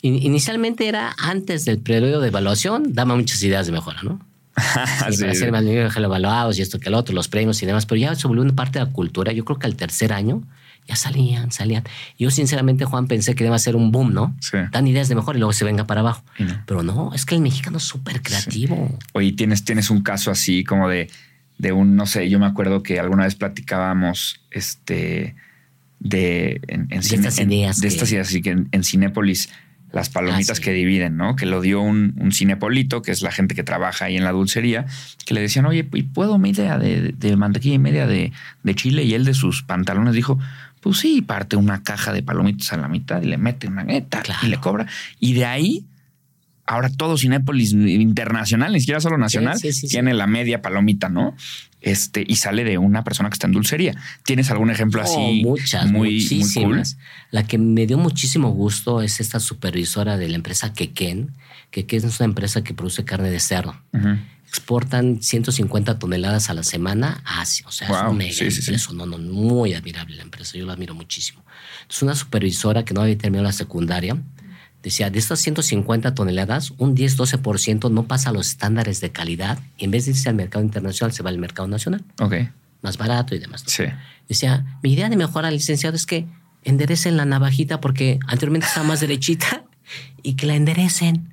Inicialmente era antes del periodo de evaluación, daba muchas ideas de mejora, ¿no? [LAUGHS] sí, para ser más evaluados y esto que el otro, los premios y demás, pero ya se volvió una parte de la cultura. Yo creo que al tercer año ya salían, salían. Yo sinceramente, Juan, pensé que iba a ser un boom, ¿no? Sí. Dan ideas de mejor y luego se venga para abajo. Pero no, es que el mexicano es súper creativo. Oye, ¿tienes, tienes un caso así como de, de un, no sé, yo me acuerdo que alguna vez platicábamos este de, en, de estas ideas. De estas ideas, así que en, Cinépolis las palomitas ah, que dividen, ¿no? Que lo dio un, un, cinepolito, que es la gente que trabaja ahí en la dulcería, que le decían, oye, ¿y puedo media de, de mantequilla y media de, de, chile? Y él de sus pantalones dijo, pues sí, parte una caja de palomitas a la mitad y le mete una neta y le cobra. Y de ahí, ahora todo Cinépolis internacional, ni siquiera solo nacional, tiene la media palomita, ¿no? este, y sale de una persona que está en dulcería. ¿Tienes algún ejemplo así? Oh, muchas, muy, muchísimas. La que me dio muchísimo gusto es esta supervisora de la empresa Quequén, que es una empresa que produce carne de cerdo. Exportan 150 toneladas a la semana a Asia. O sea, es un mega No, no, muy admirable la empresa. Yo la admiro muchísimo. Es una supervisora que no había terminado la secundaria decía, de estas 150 toneladas, un 10-12% no pasa a los estándares de calidad y en vez de irse al mercado internacional, se va al mercado nacional. Ok. Más barato y demás. Sí. Decía, mi idea de mejorar, licenciado, es que enderecen la navajita porque anteriormente estaba más derechita [LAUGHS] y que la enderecen.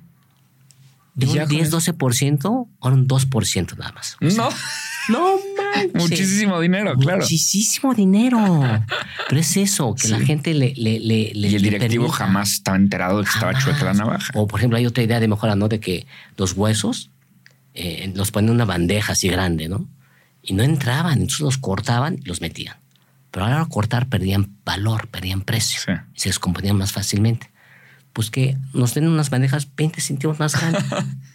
De un 10-12% a un 2% nada más. no. No manches. Muchísimo dinero, claro. Muchísimo dinero. Pero es eso, que la gente le, le, Y el directivo jamás estaba enterado de que estaba chueca la navaja. O, por ejemplo, hay otra idea de mejora, ¿no? De que los huesos eh, los ponen en una bandeja así grande, ¿no? Y no entraban, entonces los cortaban y los metían. Pero ahora al cortar perdían valor, perdían precio. Y se descomponían más fácilmente. Pues que nos den unas bandejas 20 centímetros más grandes. [LAUGHS]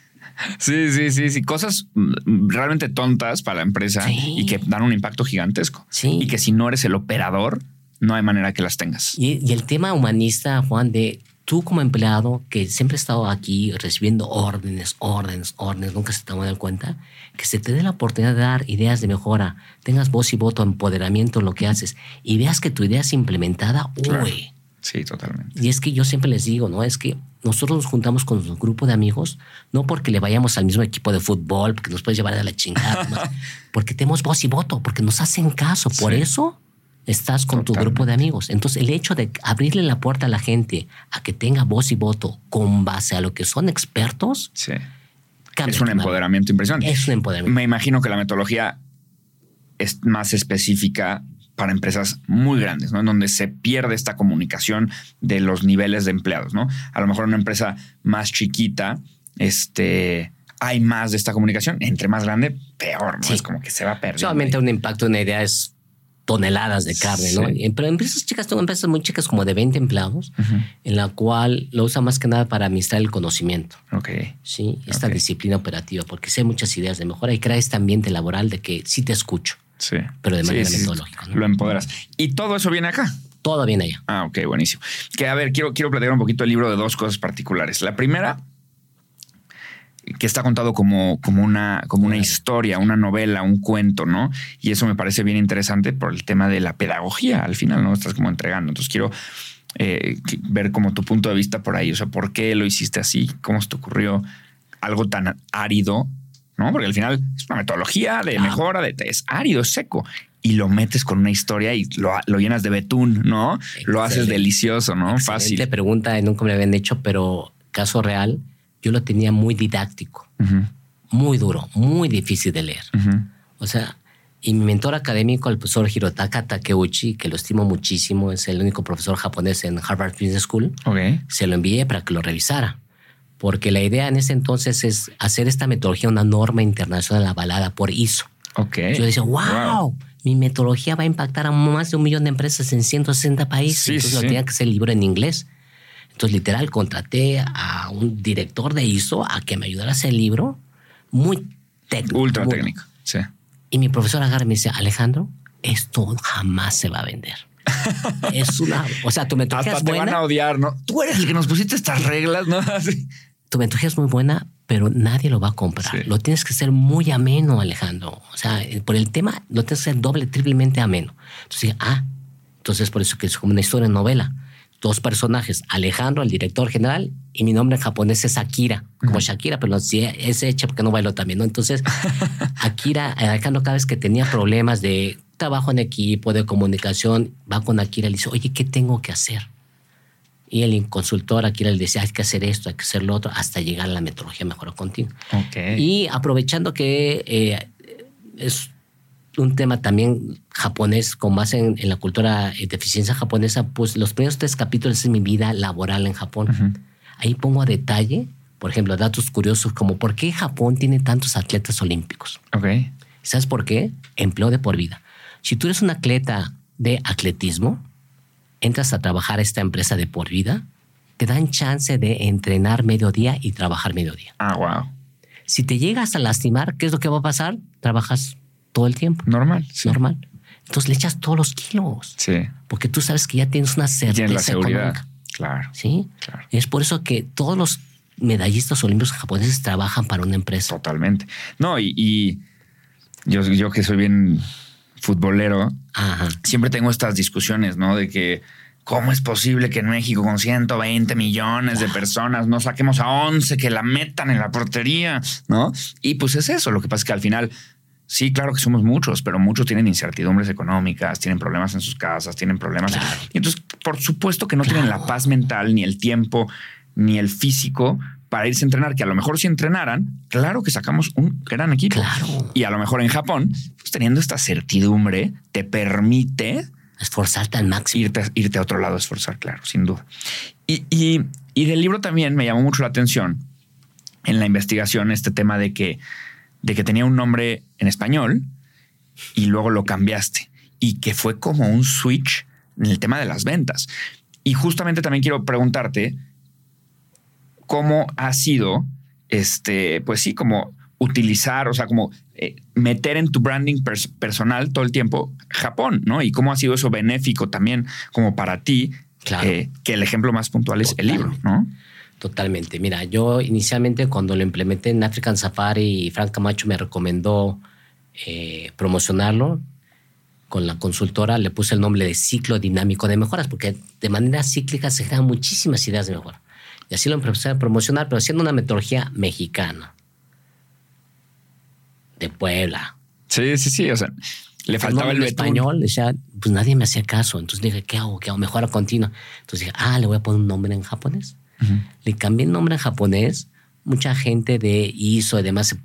Sí, sí, sí, sí. Cosas mm, realmente tontas para la empresa y que dan un impacto gigantesco. Sí. Y que si no eres el operador, no hay manera que las tengas. Y, el tema humanista, Juan, de tú como empleado que siempre has estado aquí recibiendo órdenes, órdenes, órdenes, nunca se te va a dar cuenta, que se te dé la oportunidad de dar ideas de mejora, tengas voz y voto, empoderamiento en lo que haces y veas que tu idea es implementada, uy. Sí, totalmente. Y es que yo siempre les digo, ¿no? Es que nosotros nos juntamos con un grupo de amigos, no porque le vayamos al mismo equipo de fútbol, porque nos puedes llevar a la chingada, [LAUGHS] porque tenemos voz y voto, porque nos hacen caso. Por eso estás con tu grupo de amigos. Entonces, el hecho de abrirle la puerta a la gente a que tenga voz y voto con base a lo que son expertos, sí. es un empoderamiento impresionante. Es un empoderamiento. Me imagino que la metodología es más específica para empresas muy grandes, ¿no? En donde se pierde esta comunicación de los niveles de empleados, ¿no? A lo mejor una empresa más chiquita, este, hay más de esta comunicación. Entre más grande, peor, ¿no? Es como que se va a perder. Solamente un impacto, una idea es toneladas de carne, ¿no? Pero empresas chicas, tengo empresas muy chicas como de 20 empleados, en la cual lo usa más que nada para administrar el conocimiento. Ok. Sí, esta disciplina operativa, porque sé muchas ideas de mejora y crea este ambiente laboral de que sí te escucho. Sí. Pero de manera metodológica. Lo empoderas. ¿Y todo eso viene acá? Todo viene allá. Ah, ok, buenísimo. Que a ver, quiero, quiero platicar un poquito el libro de dos cosas particulares. La primera, que está contado como, como, una, como una historia, una novela, un cuento, ¿no? Y eso me parece bien interesante por el tema de la pedagogía. Al final, ¿no? Estás como entregando. Entonces quiero eh, ver como tu punto de vista por ahí. O sea, ¿por qué lo hiciste así? ¿Cómo se te ocurrió algo tan árido ¿no? Porque al final es una metodología de mejora, de, es árido, es seco. Y lo metes con una historia y lo, llenas de betún, ¿no? Lo haces delicioso, ¿no? Fácil. Te pregunta, nunca me lo habían hecho, pero caso real, yo lo tenía muy didáctico, muy duro, muy difícil de leer. O sea, y mi mentor académico, el profesor Hirotaka Takeuchi, que lo estimo muchísimo, es el único profesor japonés en Harvard Business School, se lo envié para que lo revisara porque la idea en ese entonces es hacer esta metodología una norma internacional avalada por ISO. Okay. Yo decía, wow, mi metodología va a impactar a más de un millón de empresas en 160 países. entonces lo tenía que ser libro en inglés. Entonces, literal, contraté a un director de ISO a que me ayudara a hacer el libro muy técnico. Ultra técnico, sí. Y mi profesor agarra y me dice, Alejandro, esto jamás se va a vender. [LAUGHS] es una. O sea, tu metodología Hasta es te van a odiar, ¿no? Tú eres el que nos pusiste estas reglas, ¿no? [LAUGHS] Así. Tu metodología es muy buena, pero nadie lo va a comprar. Lo tienes que hacer muy ameno, Alejandro. O sea, por el tema, lo tienes que hacer doble, triplemente ameno. Entonces, ah, entonces por eso que es como una historia novela. Dos personajes, Alejandro, el director general, y mi nombre en japonés es Akira, como Shakira, pero sí es hecha porque no bailo también, ¿no? Entonces, [LAUGHS] Akira, Alejandro, cada vez que tenía problemas de trabajo en equipo, de comunicación, va con Akira y le dice, oye, ¿qué tengo que hacer? Y el consultor Akira le decía, hay que hacer esto, hay que hacer lo otro, hasta llegar a la metodología mejora continua. Y aprovechando que eh, es un tema también japonés, con base en, la cultura de eficiencia japonesa, pues los primeros tres capítulos de mi vida laboral en Japón. Ahí pongo a detalle, por ejemplo, datos curiosos como por qué Japón tiene tantos atletas olímpicos. Okay. ¿Sabes por qué? Empleo de por vida. Si tú eres un atleta de atletismo, entras a trabajar a esta empresa de por vida, te dan chance de entrenar mediodía y trabajar mediodía. Ah, wow. Si te llegas a lastimar, ¿qué es lo que va a pasar? Trabajas todo el tiempo. Normal. Normal. Entonces le echas todos los kilos. Sí. Porque tú sabes que ya tienes una certeza la seguridad. Claro. Sí. Claro. Es por eso que todos los medallistas olímpicos japoneses trabajan para una empresa. Totalmente. No, y, yo, yo que soy bien futbolero, siempre tengo estas discusiones, ¿no? De que ¿Cómo es posible que en México con 120 millones de personas no saquemos a 11 que la metan en la portería? ¿No? Y pues es eso. Lo que pasa es que al final, sí, claro que somos muchos, pero muchos tienen incertidumbres económicas, tienen problemas en sus casas, tienen problemas. Y entonces, por supuesto que no tienen la paz mental, ni el tiempo, ni el físico para irse a entrenar, que a lo mejor si entrenaran, claro que sacamos un gran equipo. Claro. Y a lo mejor en Japón, pues teniendo esta certidumbre, te permite Esforzarte al máximo. Irte, irte a otro lado, esforzar, claro, sin duda. Y, y, y, del libro también me llamó mucho la atención en la investigación este tema de que, de que tenía un nombre en español y luego lo cambiaste y que fue como un switch en el tema de las ventas. Y justamente también quiero preguntarte cómo ha sido, este, pues sí, como utilizar, o sea, como eh, meter en tu branding personal todo el tiempo Japón, ¿no? Y cómo ha sido eso benéfico también como para ti, eh, que el ejemplo más puntual es el libro, ¿no? Totalmente. Mira, yo inicialmente cuando lo implementé en African Safari, Frank Camacho me recomendó eh, promocionarlo con la consultora, le puse el nombre de ciclo dinámico de mejoras, porque de manera cíclica se generan muchísimas ideas de mejora. Y así lo empecé a promocionar, pero haciendo una metodología mexicana de Puebla. Sí, sí, sí. O sea, le faltaba el español. Decía, pues nadie me hacía caso. Entonces dije, ¿qué hago? ¿Qué hago? Mejora continua. Entonces dije, ah, le voy a poner un nombre en japonés. Le cambié el nombre en japonés. Mucha gente de ISO y demás se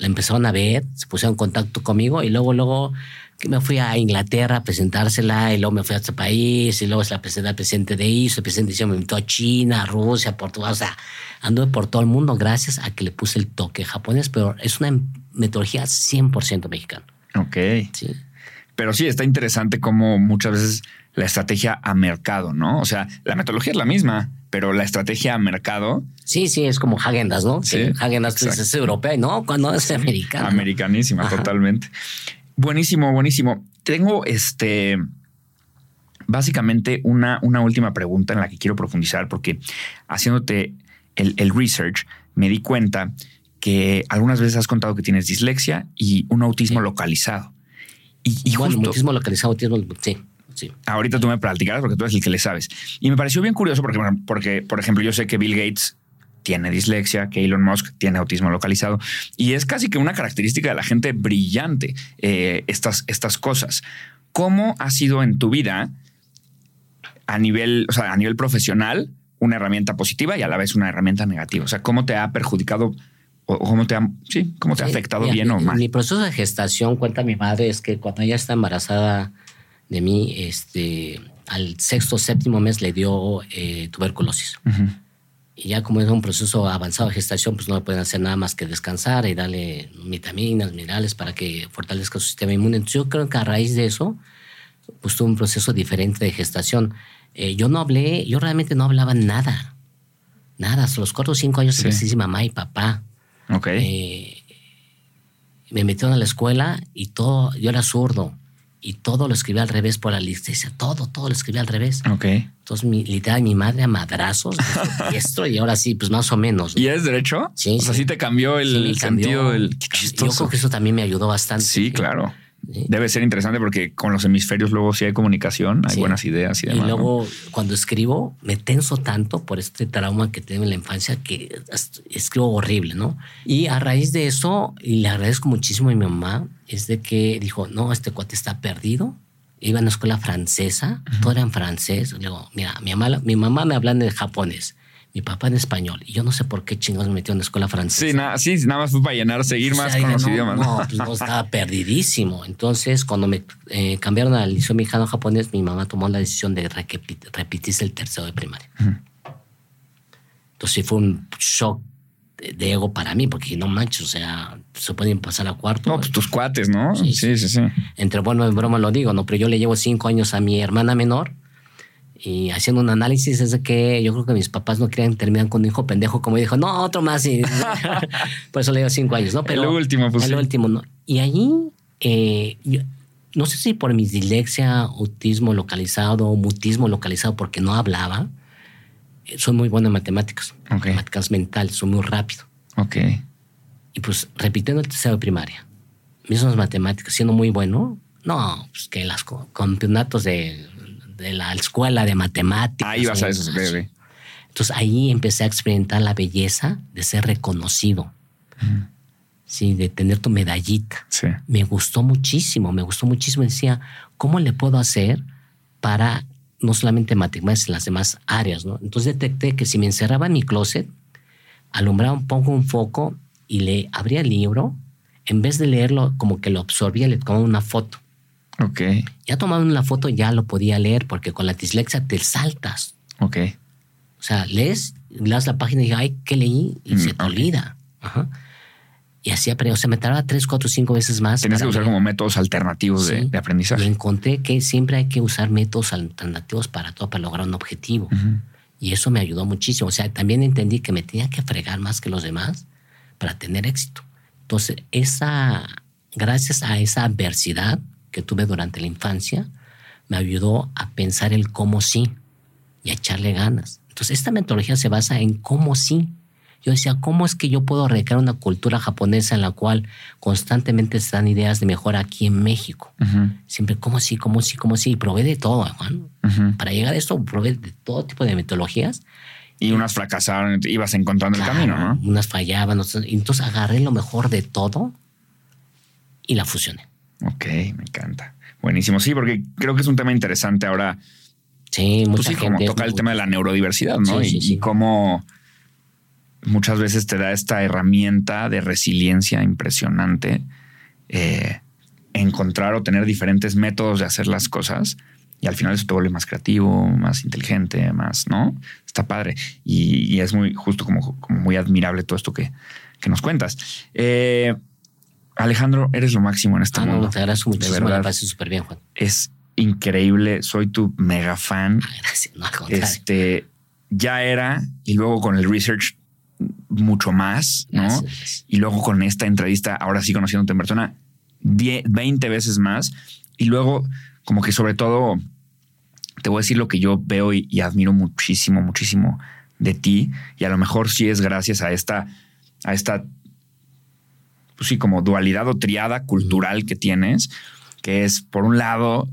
la empezaron a ver, se pusieron en contacto conmigo y luego, luego que me fui a Inglaterra a presentársela y luego me fui a este país y luego se la presenté al presidente de ISO, el presidente de ISO me invitó a China, a Rusia, a Portugal, o sea, anduve por todo el mundo gracias a que le puse el toque japonés, pero es una metodología 100% mexicana. Ok. Sí. Pero sí, está interesante cómo muchas veces la estrategia a mercado, ¿no? O sea, la metodología es la misma, pero la estrategia a mercado. Sí, sí, es como Hagendas, ¿no? Sí. Hagendas es europea, ¿no? Cuando es americana. Americanísima, totalmente. Buenísimo, buenísimo. Tengo este. Básicamente una, una última pregunta en la que quiero profundizar, porque haciéndote el, el research, me di cuenta que algunas veces has contado que tienes dislexia y un autismo localizado. Y, bueno, autismo localizado, autismo, sí. Sí. Ahorita tú me platicarás porque tú eres el que le sabes. Y me pareció bien curioso porque, porque, por ejemplo, yo sé que Bill Gates tiene dislexia, que Elon Musk tiene autismo localizado y es casi que una característica de la gente brillante eh, estas, estas cosas. ¿Cómo ha sido en tu vida a nivel, o sea, a nivel profesional una herramienta positiva y a la vez una herramienta negativa? O sea, ¿cómo te ha perjudicado o cómo te ha, sí, cómo te ha afectado bien o mal. Mi proceso de gestación, cuenta mi madre, es que cuando ella está embarazada de mí, este, al sexto séptimo mes le dio eh, tuberculosis. Y ya como es un proceso avanzado de gestación, pues no le pueden hacer nada más que descansar y darle vitaminas, minerales para que fortalezca su sistema inmune. Entonces yo creo que a raíz de eso, pues tuvo un proceso diferente de gestación. Eh, yo no hablé, yo realmente no hablaba nada. Nada, hasta los cuatro o cinco años sí. mamá y papá. Ok. Eh, me metieron a la escuela y todo, yo era zurdo y todo lo escribía al revés por la licencia, todo, todo lo escribía al revés. Ok. Entonces, mi, literal, mi madre a madrazos, [LAUGHS] esto y ahora sí, pues más o menos. ¿Y es derecho? Sí. O sea, sí te cambió el sentido del... Yo creo que eso también me ayudó bastante. Sí, claro. Debe ser interesante porque con los hemisferios luego sí hay comunicación, hay buenas ideas y demás. Y luego cuando escribo me tenso tanto por este trauma que tengo en la infancia que escribo horrible, ¿no? Y a raíz de eso, y le agradezco muchísimo a mi mamá, es de que dijo, no, este cuate está perdido. Iba a una escuela francesa, todo era en francés. Le digo, mira, mi mamá, mi mamá me habla en japonés mi papá en español. Y yo no sé por qué chingados me metió en la escuela francesa. Sí, nada, sí, nada más fue para llenar, seguir más con los idiomas. No, pues no, estaba perdidísimo. Entonces, cuando me eh, cambiaron al liceo mexicano japonés, mi mamá tomó la decisión de repetirse el tercero de primaria. Entonces, sí fue un shock de ego para mí, porque no manches, o sea, se pueden pasar a cuarto. No, pues tus cuates, ¿no? Sí sí, sí, sí, Entre bueno en broma lo digo, ¿no? Pero yo le llevo cinco años a mi hermana menor y haciendo un análisis es de que yo creo que mis papás no querían terminar con un hijo pendejo como dijo, no, otro más. Y [LAUGHS] por eso le dio cinco años, ¿no? Pero el último, pues. El último, ¿no? Y allí eh, no sé si por mi dislexia, autismo localizado, mutismo localizado, porque no hablaba, eh, soy muy bueno en matemáticas. Matemáticas mentales, soy muy rápido. Ok. Y pues repitiendo el tercero de primaria, mismas matemáticas, siendo muy bueno, no, pues que los campeonatos de, la escuela de matemáticas. Ahí vas a eso, bebé. Entonces ahí empecé a experimentar la belleza de ser reconocido. Sí, de tener tu medallita. Sí. Me gustó muchísimo, me gustó muchísimo. Decía, ¿cómo le puedo hacer para no solamente matemáticas, en las demás áreas? ¿no? Entonces detecté que si me encerraba en mi closet, alumbraba un poco un foco y le abría el libro, en vez de leerlo, como que lo absorbía, le tomaba una foto. Ok. Ya tomando una foto ya lo podía leer porque con la dislexia te saltas. Ok. O sea, lees, lees la página y dices, ay, ¿qué leí? Y se te olvida. Y así aprendí. O sea, me tardaba tres, cuatro, cinco veces más. Tienes que usar como métodos alternativos de, aprendizaje. Y encontré que siempre hay que usar métodos alternativos para todo, para lograr un objetivo. Y eso me ayudó muchísimo. O sea, también entendí que me tenía que fregar más que los demás para tener éxito. Entonces, esa, gracias a esa adversidad que tuve durante la infancia, me ayudó a pensar el cómo sí y a echarle ganas. Entonces, esta metodología se basa en cómo sí. Yo decía, ¿cómo es que yo puedo recrear una cultura japonesa en la cual constantemente se dan ideas de mejora aquí en México? Siempre, ¿cómo sí, cómo sí, cómo sí? Y probé de todo, Juan. Para llegar a esto, probé de todo tipo de metodologías. Y unas fracasaron, ibas encontrando el camino, ¿no? Unas fallaban, entonces agarré lo mejor de todo y la fusioné. Ok, me encanta. Buenísimo. Sí, porque creo que es un tema interesante ahora. Sí, mucha pues sí, como toca el tema de la neurodiversidad, ¿no? y, cómo muchas veces te da esta herramienta de resiliencia impresionante. Eh, encontrar o tener diferentes métodos de hacer las cosas y al final eso te vuelve más creativo, más inteligente, más, ¿no? Está padre. Y, es muy justo como, como, muy admirable todo esto que, que nos cuentas. Eh, Alejandro, eres lo máximo en este ah, mundo. No, te agradezco muchísimo. Me parece súper bien, Juan. Es increíble. Soy tu mega fan. Ah, gracias. No, este ya era y luego con el research mucho más, ¿no? Y luego con esta entrevista, ahora sí conociéndote en persona, 20 veces más. Y luego, como que sobre todo, te voy a decir lo que yo veo y, admiro muchísimo, muchísimo de ti. Y a lo mejor sí es gracias a esta, a esta, pues sí, como dualidad o triada cultural que tienes, que es, por un lado,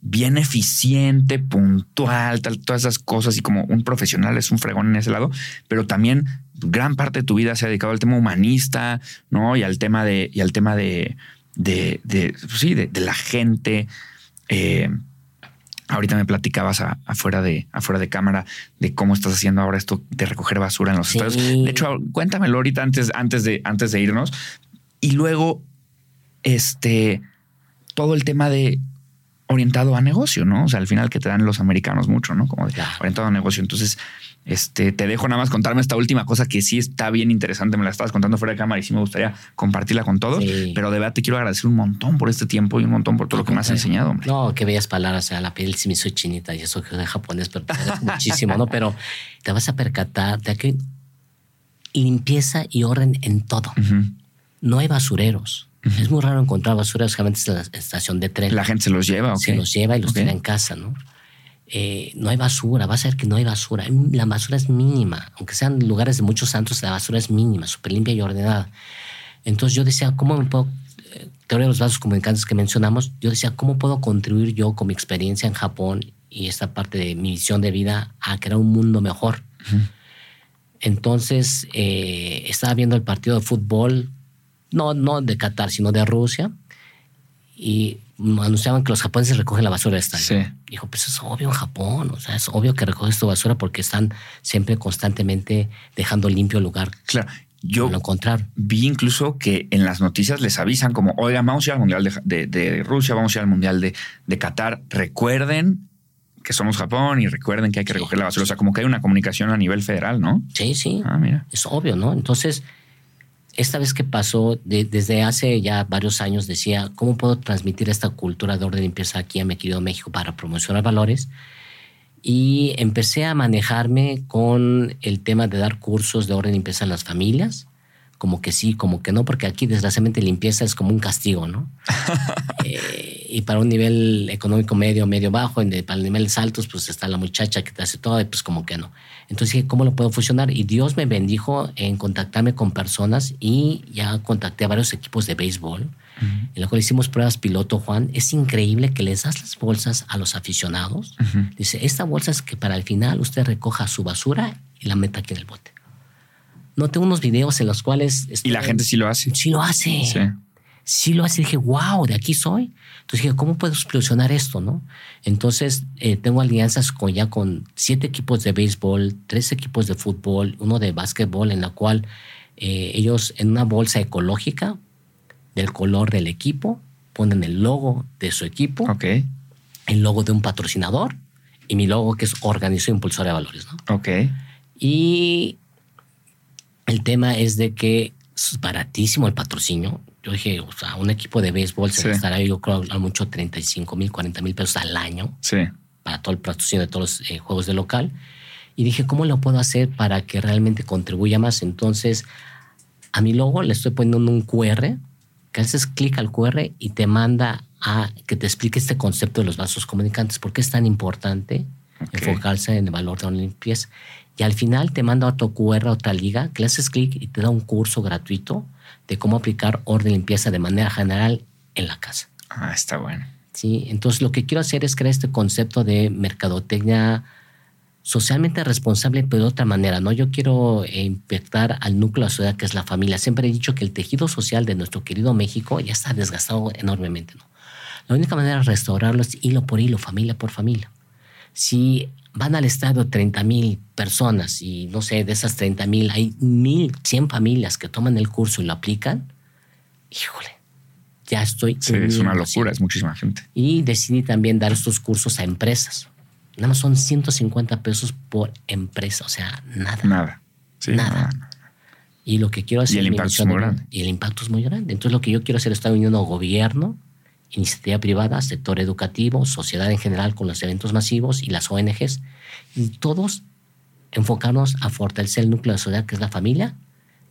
bien eficiente, puntual, tal, todas esas cosas y como un profesional es un fregón en ese lado, pero también gran parte de tu vida se ha dedicado al tema humanista, ¿no? Y al tema de, y al tema de, de, de pues sí, de, la gente. Eh, ahorita me platicabas afuera, de, afuera de cámara de cómo estás haciendo ahora esto de recoger basura en los estados. De hecho, cuéntamelo ahorita antes, antes, de, antes de irnos. Y luego, este, todo el tema de orientado a negocio, ¿no? O sea, al final que te dan los americanos mucho, ¿no? Como de orientado a negocio. Entonces, este, te dejo nada más contarme esta última cosa que sí está bien interesante. Me la estabas contando fuera de cámara y sí me gustaría compartirla con todos. Pero de verdad te quiero agradecer un montón por este tiempo y un montón por todo lo que me has enseñado, hombre. No, qué bellas palabras. O sea, la piel sí me hizo chinita y eso que es de japonés, pero te [LAUGHS] muchísimo, ¿no? Pero te vas a percatar de que limpieza y orden en todo. No hay basureros es muy raro encontrar basura, solamente en la estación de tren. La gente se los lleva, Se los lleva y los tiene en casa, ¿no? Eh, no hay basura, vas a ver que no hay basura. La basura es mínima, aunque sean lugares de muchos santos, la basura es mínima, súper limpia y ordenada. Entonces yo decía, ¿cómo me puedo, eh, teoría de los vasos comunicantes que mencionamos, yo decía, ¿cómo puedo contribuir yo con mi experiencia en Japón y esta parte de mi visión de vida a crear un mundo mejor? Entonces eh, estaba viendo el partido de fútbol no, no de Qatar, sino de Rusia, y anunciaban que los japoneses recogen la basura de estadio. Dijo, pues es obvio en Japón, o sea, es obvio que recoges tu basura porque están siempre constantemente dejando limpio el lugar. Claro. Yo lo vi incluso que en las noticias les avisan como, oigan, vamos a ir al Mundial de, Rusia, vamos a ir al Mundial de, de, Qatar. Recuerden que somos Japón y recuerden que hay que recoger la basura. O sea, como que hay una comunicación a nivel federal, ¿no? Sí, sí. Ah, mira. Es obvio, ¿no? Entonces, esta vez que pasó, desde hace ya varios años, decía, ¿cómo puedo transmitir esta cultura de orden y limpieza aquí en Mequido, México, para promocionar valores? Y empecé a manejarme con el tema de dar cursos de orden y limpieza en las familias, como que sí, como que no, porque aquí desgraciadamente limpieza es como un castigo, ¿no? [LAUGHS] Eh, y para un nivel económico medio, medio bajo, y para niveles altos, pues está la muchacha que te hace todo, y pues como que no. Entonces dije, ¿cómo lo puedo fusionar? Y Dios me bendijo en contactarme con personas y ya contacté a varios equipos de béisbol, en los cuales hicimos pruebas piloto, Juan. Es increíble que les das las bolsas a los aficionados. Dice, esta bolsa es que para el final usted recoja su basura y la meta aquí en el bote noté unos videos en los cuales... y la gente sí lo hace. Sí lo hace. Sí. Sí lo hace. Y dije, wow, de aquí soy. Entonces dije, ¿cómo puedo explosionar esto? ¿no? Entonces eh, tengo alianzas con ya con siete equipos de béisbol, tres equipos de fútbol, uno de básquetbol, en la cual eh, ellos en una bolsa ecológica del color del equipo ponen el logo de su equipo, okay. el logo de un patrocinador y mi logo que es Organización Impulsora de Valores. ¿no? Ok. Y el tema es de que es baratísimo el patrocinio. Yo dije, o sea, un equipo de béisbol se gastará, yo creo, a mucho 35 mil, 40 mil pesos al año para todo el patrocinio de todos los eh, juegos de local. Y dije, ¿cómo lo puedo hacer para que realmente contribuya más? Entonces, a mi logo le estoy poniendo un QR, que haces clic al QR y te manda a que te explique este concepto de los vasos comunicantes, por qué es tan importante enfocarse en el valor de la limpieza. Y al final te manda otro QR, otra liga, que le haces clic y te da un curso gratuito de cómo aplicar orden de limpieza de manera general en la casa. Ah, está bueno. Sí, entonces lo que quiero hacer es crear este concepto de mercadotecnia socialmente responsable, pero de otra manera, ¿no? Yo quiero eh, impactar al núcleo de la sociedad que es la familia. Siempre he dicho que el tejido social de nuestro querido México ya está desgastado enormemente, ¿no? La única manera de restaurarlo es hilo por hilo, familia por familia. Si van al estadio 30 mil personas y no sé, de esas 30 mil hay mil, 100 familias que toman el curso y lo aplican, híjole, ya estoy. Sí, es una locura, es muchísima gente. Y decidí también dar estos cursos a empresas. Nada más son 150 pesos por empresa, o sea, nada. Nada. nada. Y lo que quiero hacer. Y el impacto es muy grande. Y el impacto es muy grande. Entonces, lo que yo quiero hacer es estar uniendo gobierno, iniciativa privada, sector educativo, sociedad en general con los eventos masivos y las ONGs, y todos enfocarnos a fortalecer el núcleo de la sociedad que es la familia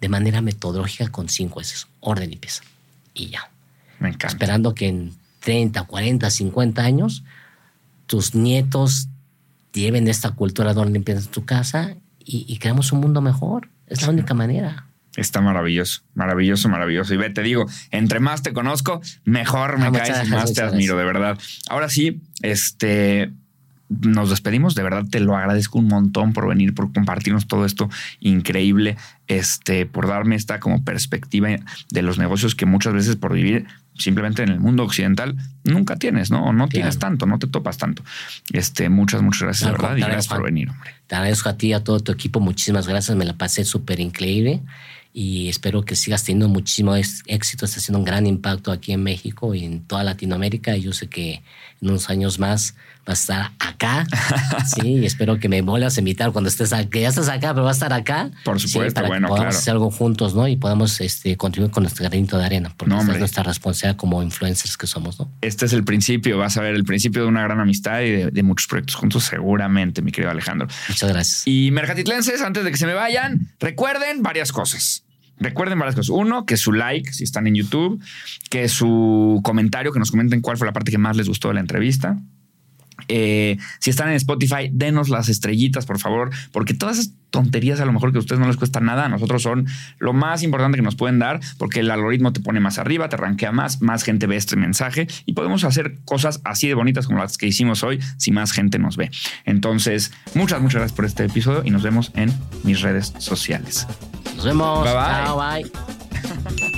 de manera metodológica con cinco S, orden y pieza. Y ya. Me encanta. Esperando que en 30, 40, 50 años tus nietos lleven esta cultura de orden y limpieza en tu casa y, y creamos un mundo mejor. Es la única manera. Está maravilloso, maravilloso, maravilloso. Y ve, te digo, entre más te conozco, mejor me ah, caes y más te admiro, de verdad. Ahora sí, este, nos despedimos. De verdad te lo agradezco un montón por venir, por compartirnos todo esto increíble, este, por darme esta como perspectiva de los negocios que muchas veces por vivir simplemente en el mundo occidental nunca tienes, ¿no? No tienes tanto, no te topas tanto. Este, muchas, muchas gracias, de verdad, y gracias por venir, hombre. Te agradezco a ti, a todo tu equipo, muchísimas gracias, me la pasé súper increíble y espero que sigas teniendo muchísimo éxito, estás haciendo un gran impacto aquí en México y en toda Latinoamérica. Y yo sé que en unos años más vas a estar acá. [LAUGHS] sí, y espero que me vuelvas a invitar cuando estés acá. Que ya estás acá, pero vas a estar acá. Por supuesto, para bueno, que podamos hacer algo juntos, ¿no? Y podamos este, contribuir con nuestro granito de arena, porque es nuestra responsabilidad como influencers que somos, ¿no? Este es el principio, vas a ver el principio de una gran amistad y de, de muchos proyectos juntos, seguramente, mi querido Alejandro. Muchas gracias. Y Mercatitlenses, antes de que se me vayan, recuerden varias cosas. Recuerden varias cosas. Uno, que su like, si están en YouTube, que su comentario, que nos comenten cuál fue la parte que más les gustó de la entrevista. Eh, si están en Spotify, denos las estrellitas, por favor, porque todas esas tonterías a lo mejor que a ustedes no les cuesta nada, a nosotros son lo más importante que nos pueden dar, porque el algoritmo te pone más arriba, te rankea más, más gente ve este mensaje y podemos hacer cosas así de bonitas como las que hicimos hoy si más gente nos ve. Entonces, muchas, muchas gracias por este episodio y nos vemos en mis redes sociales. Nos vemos. Bye bye. bye. [LAUGHS]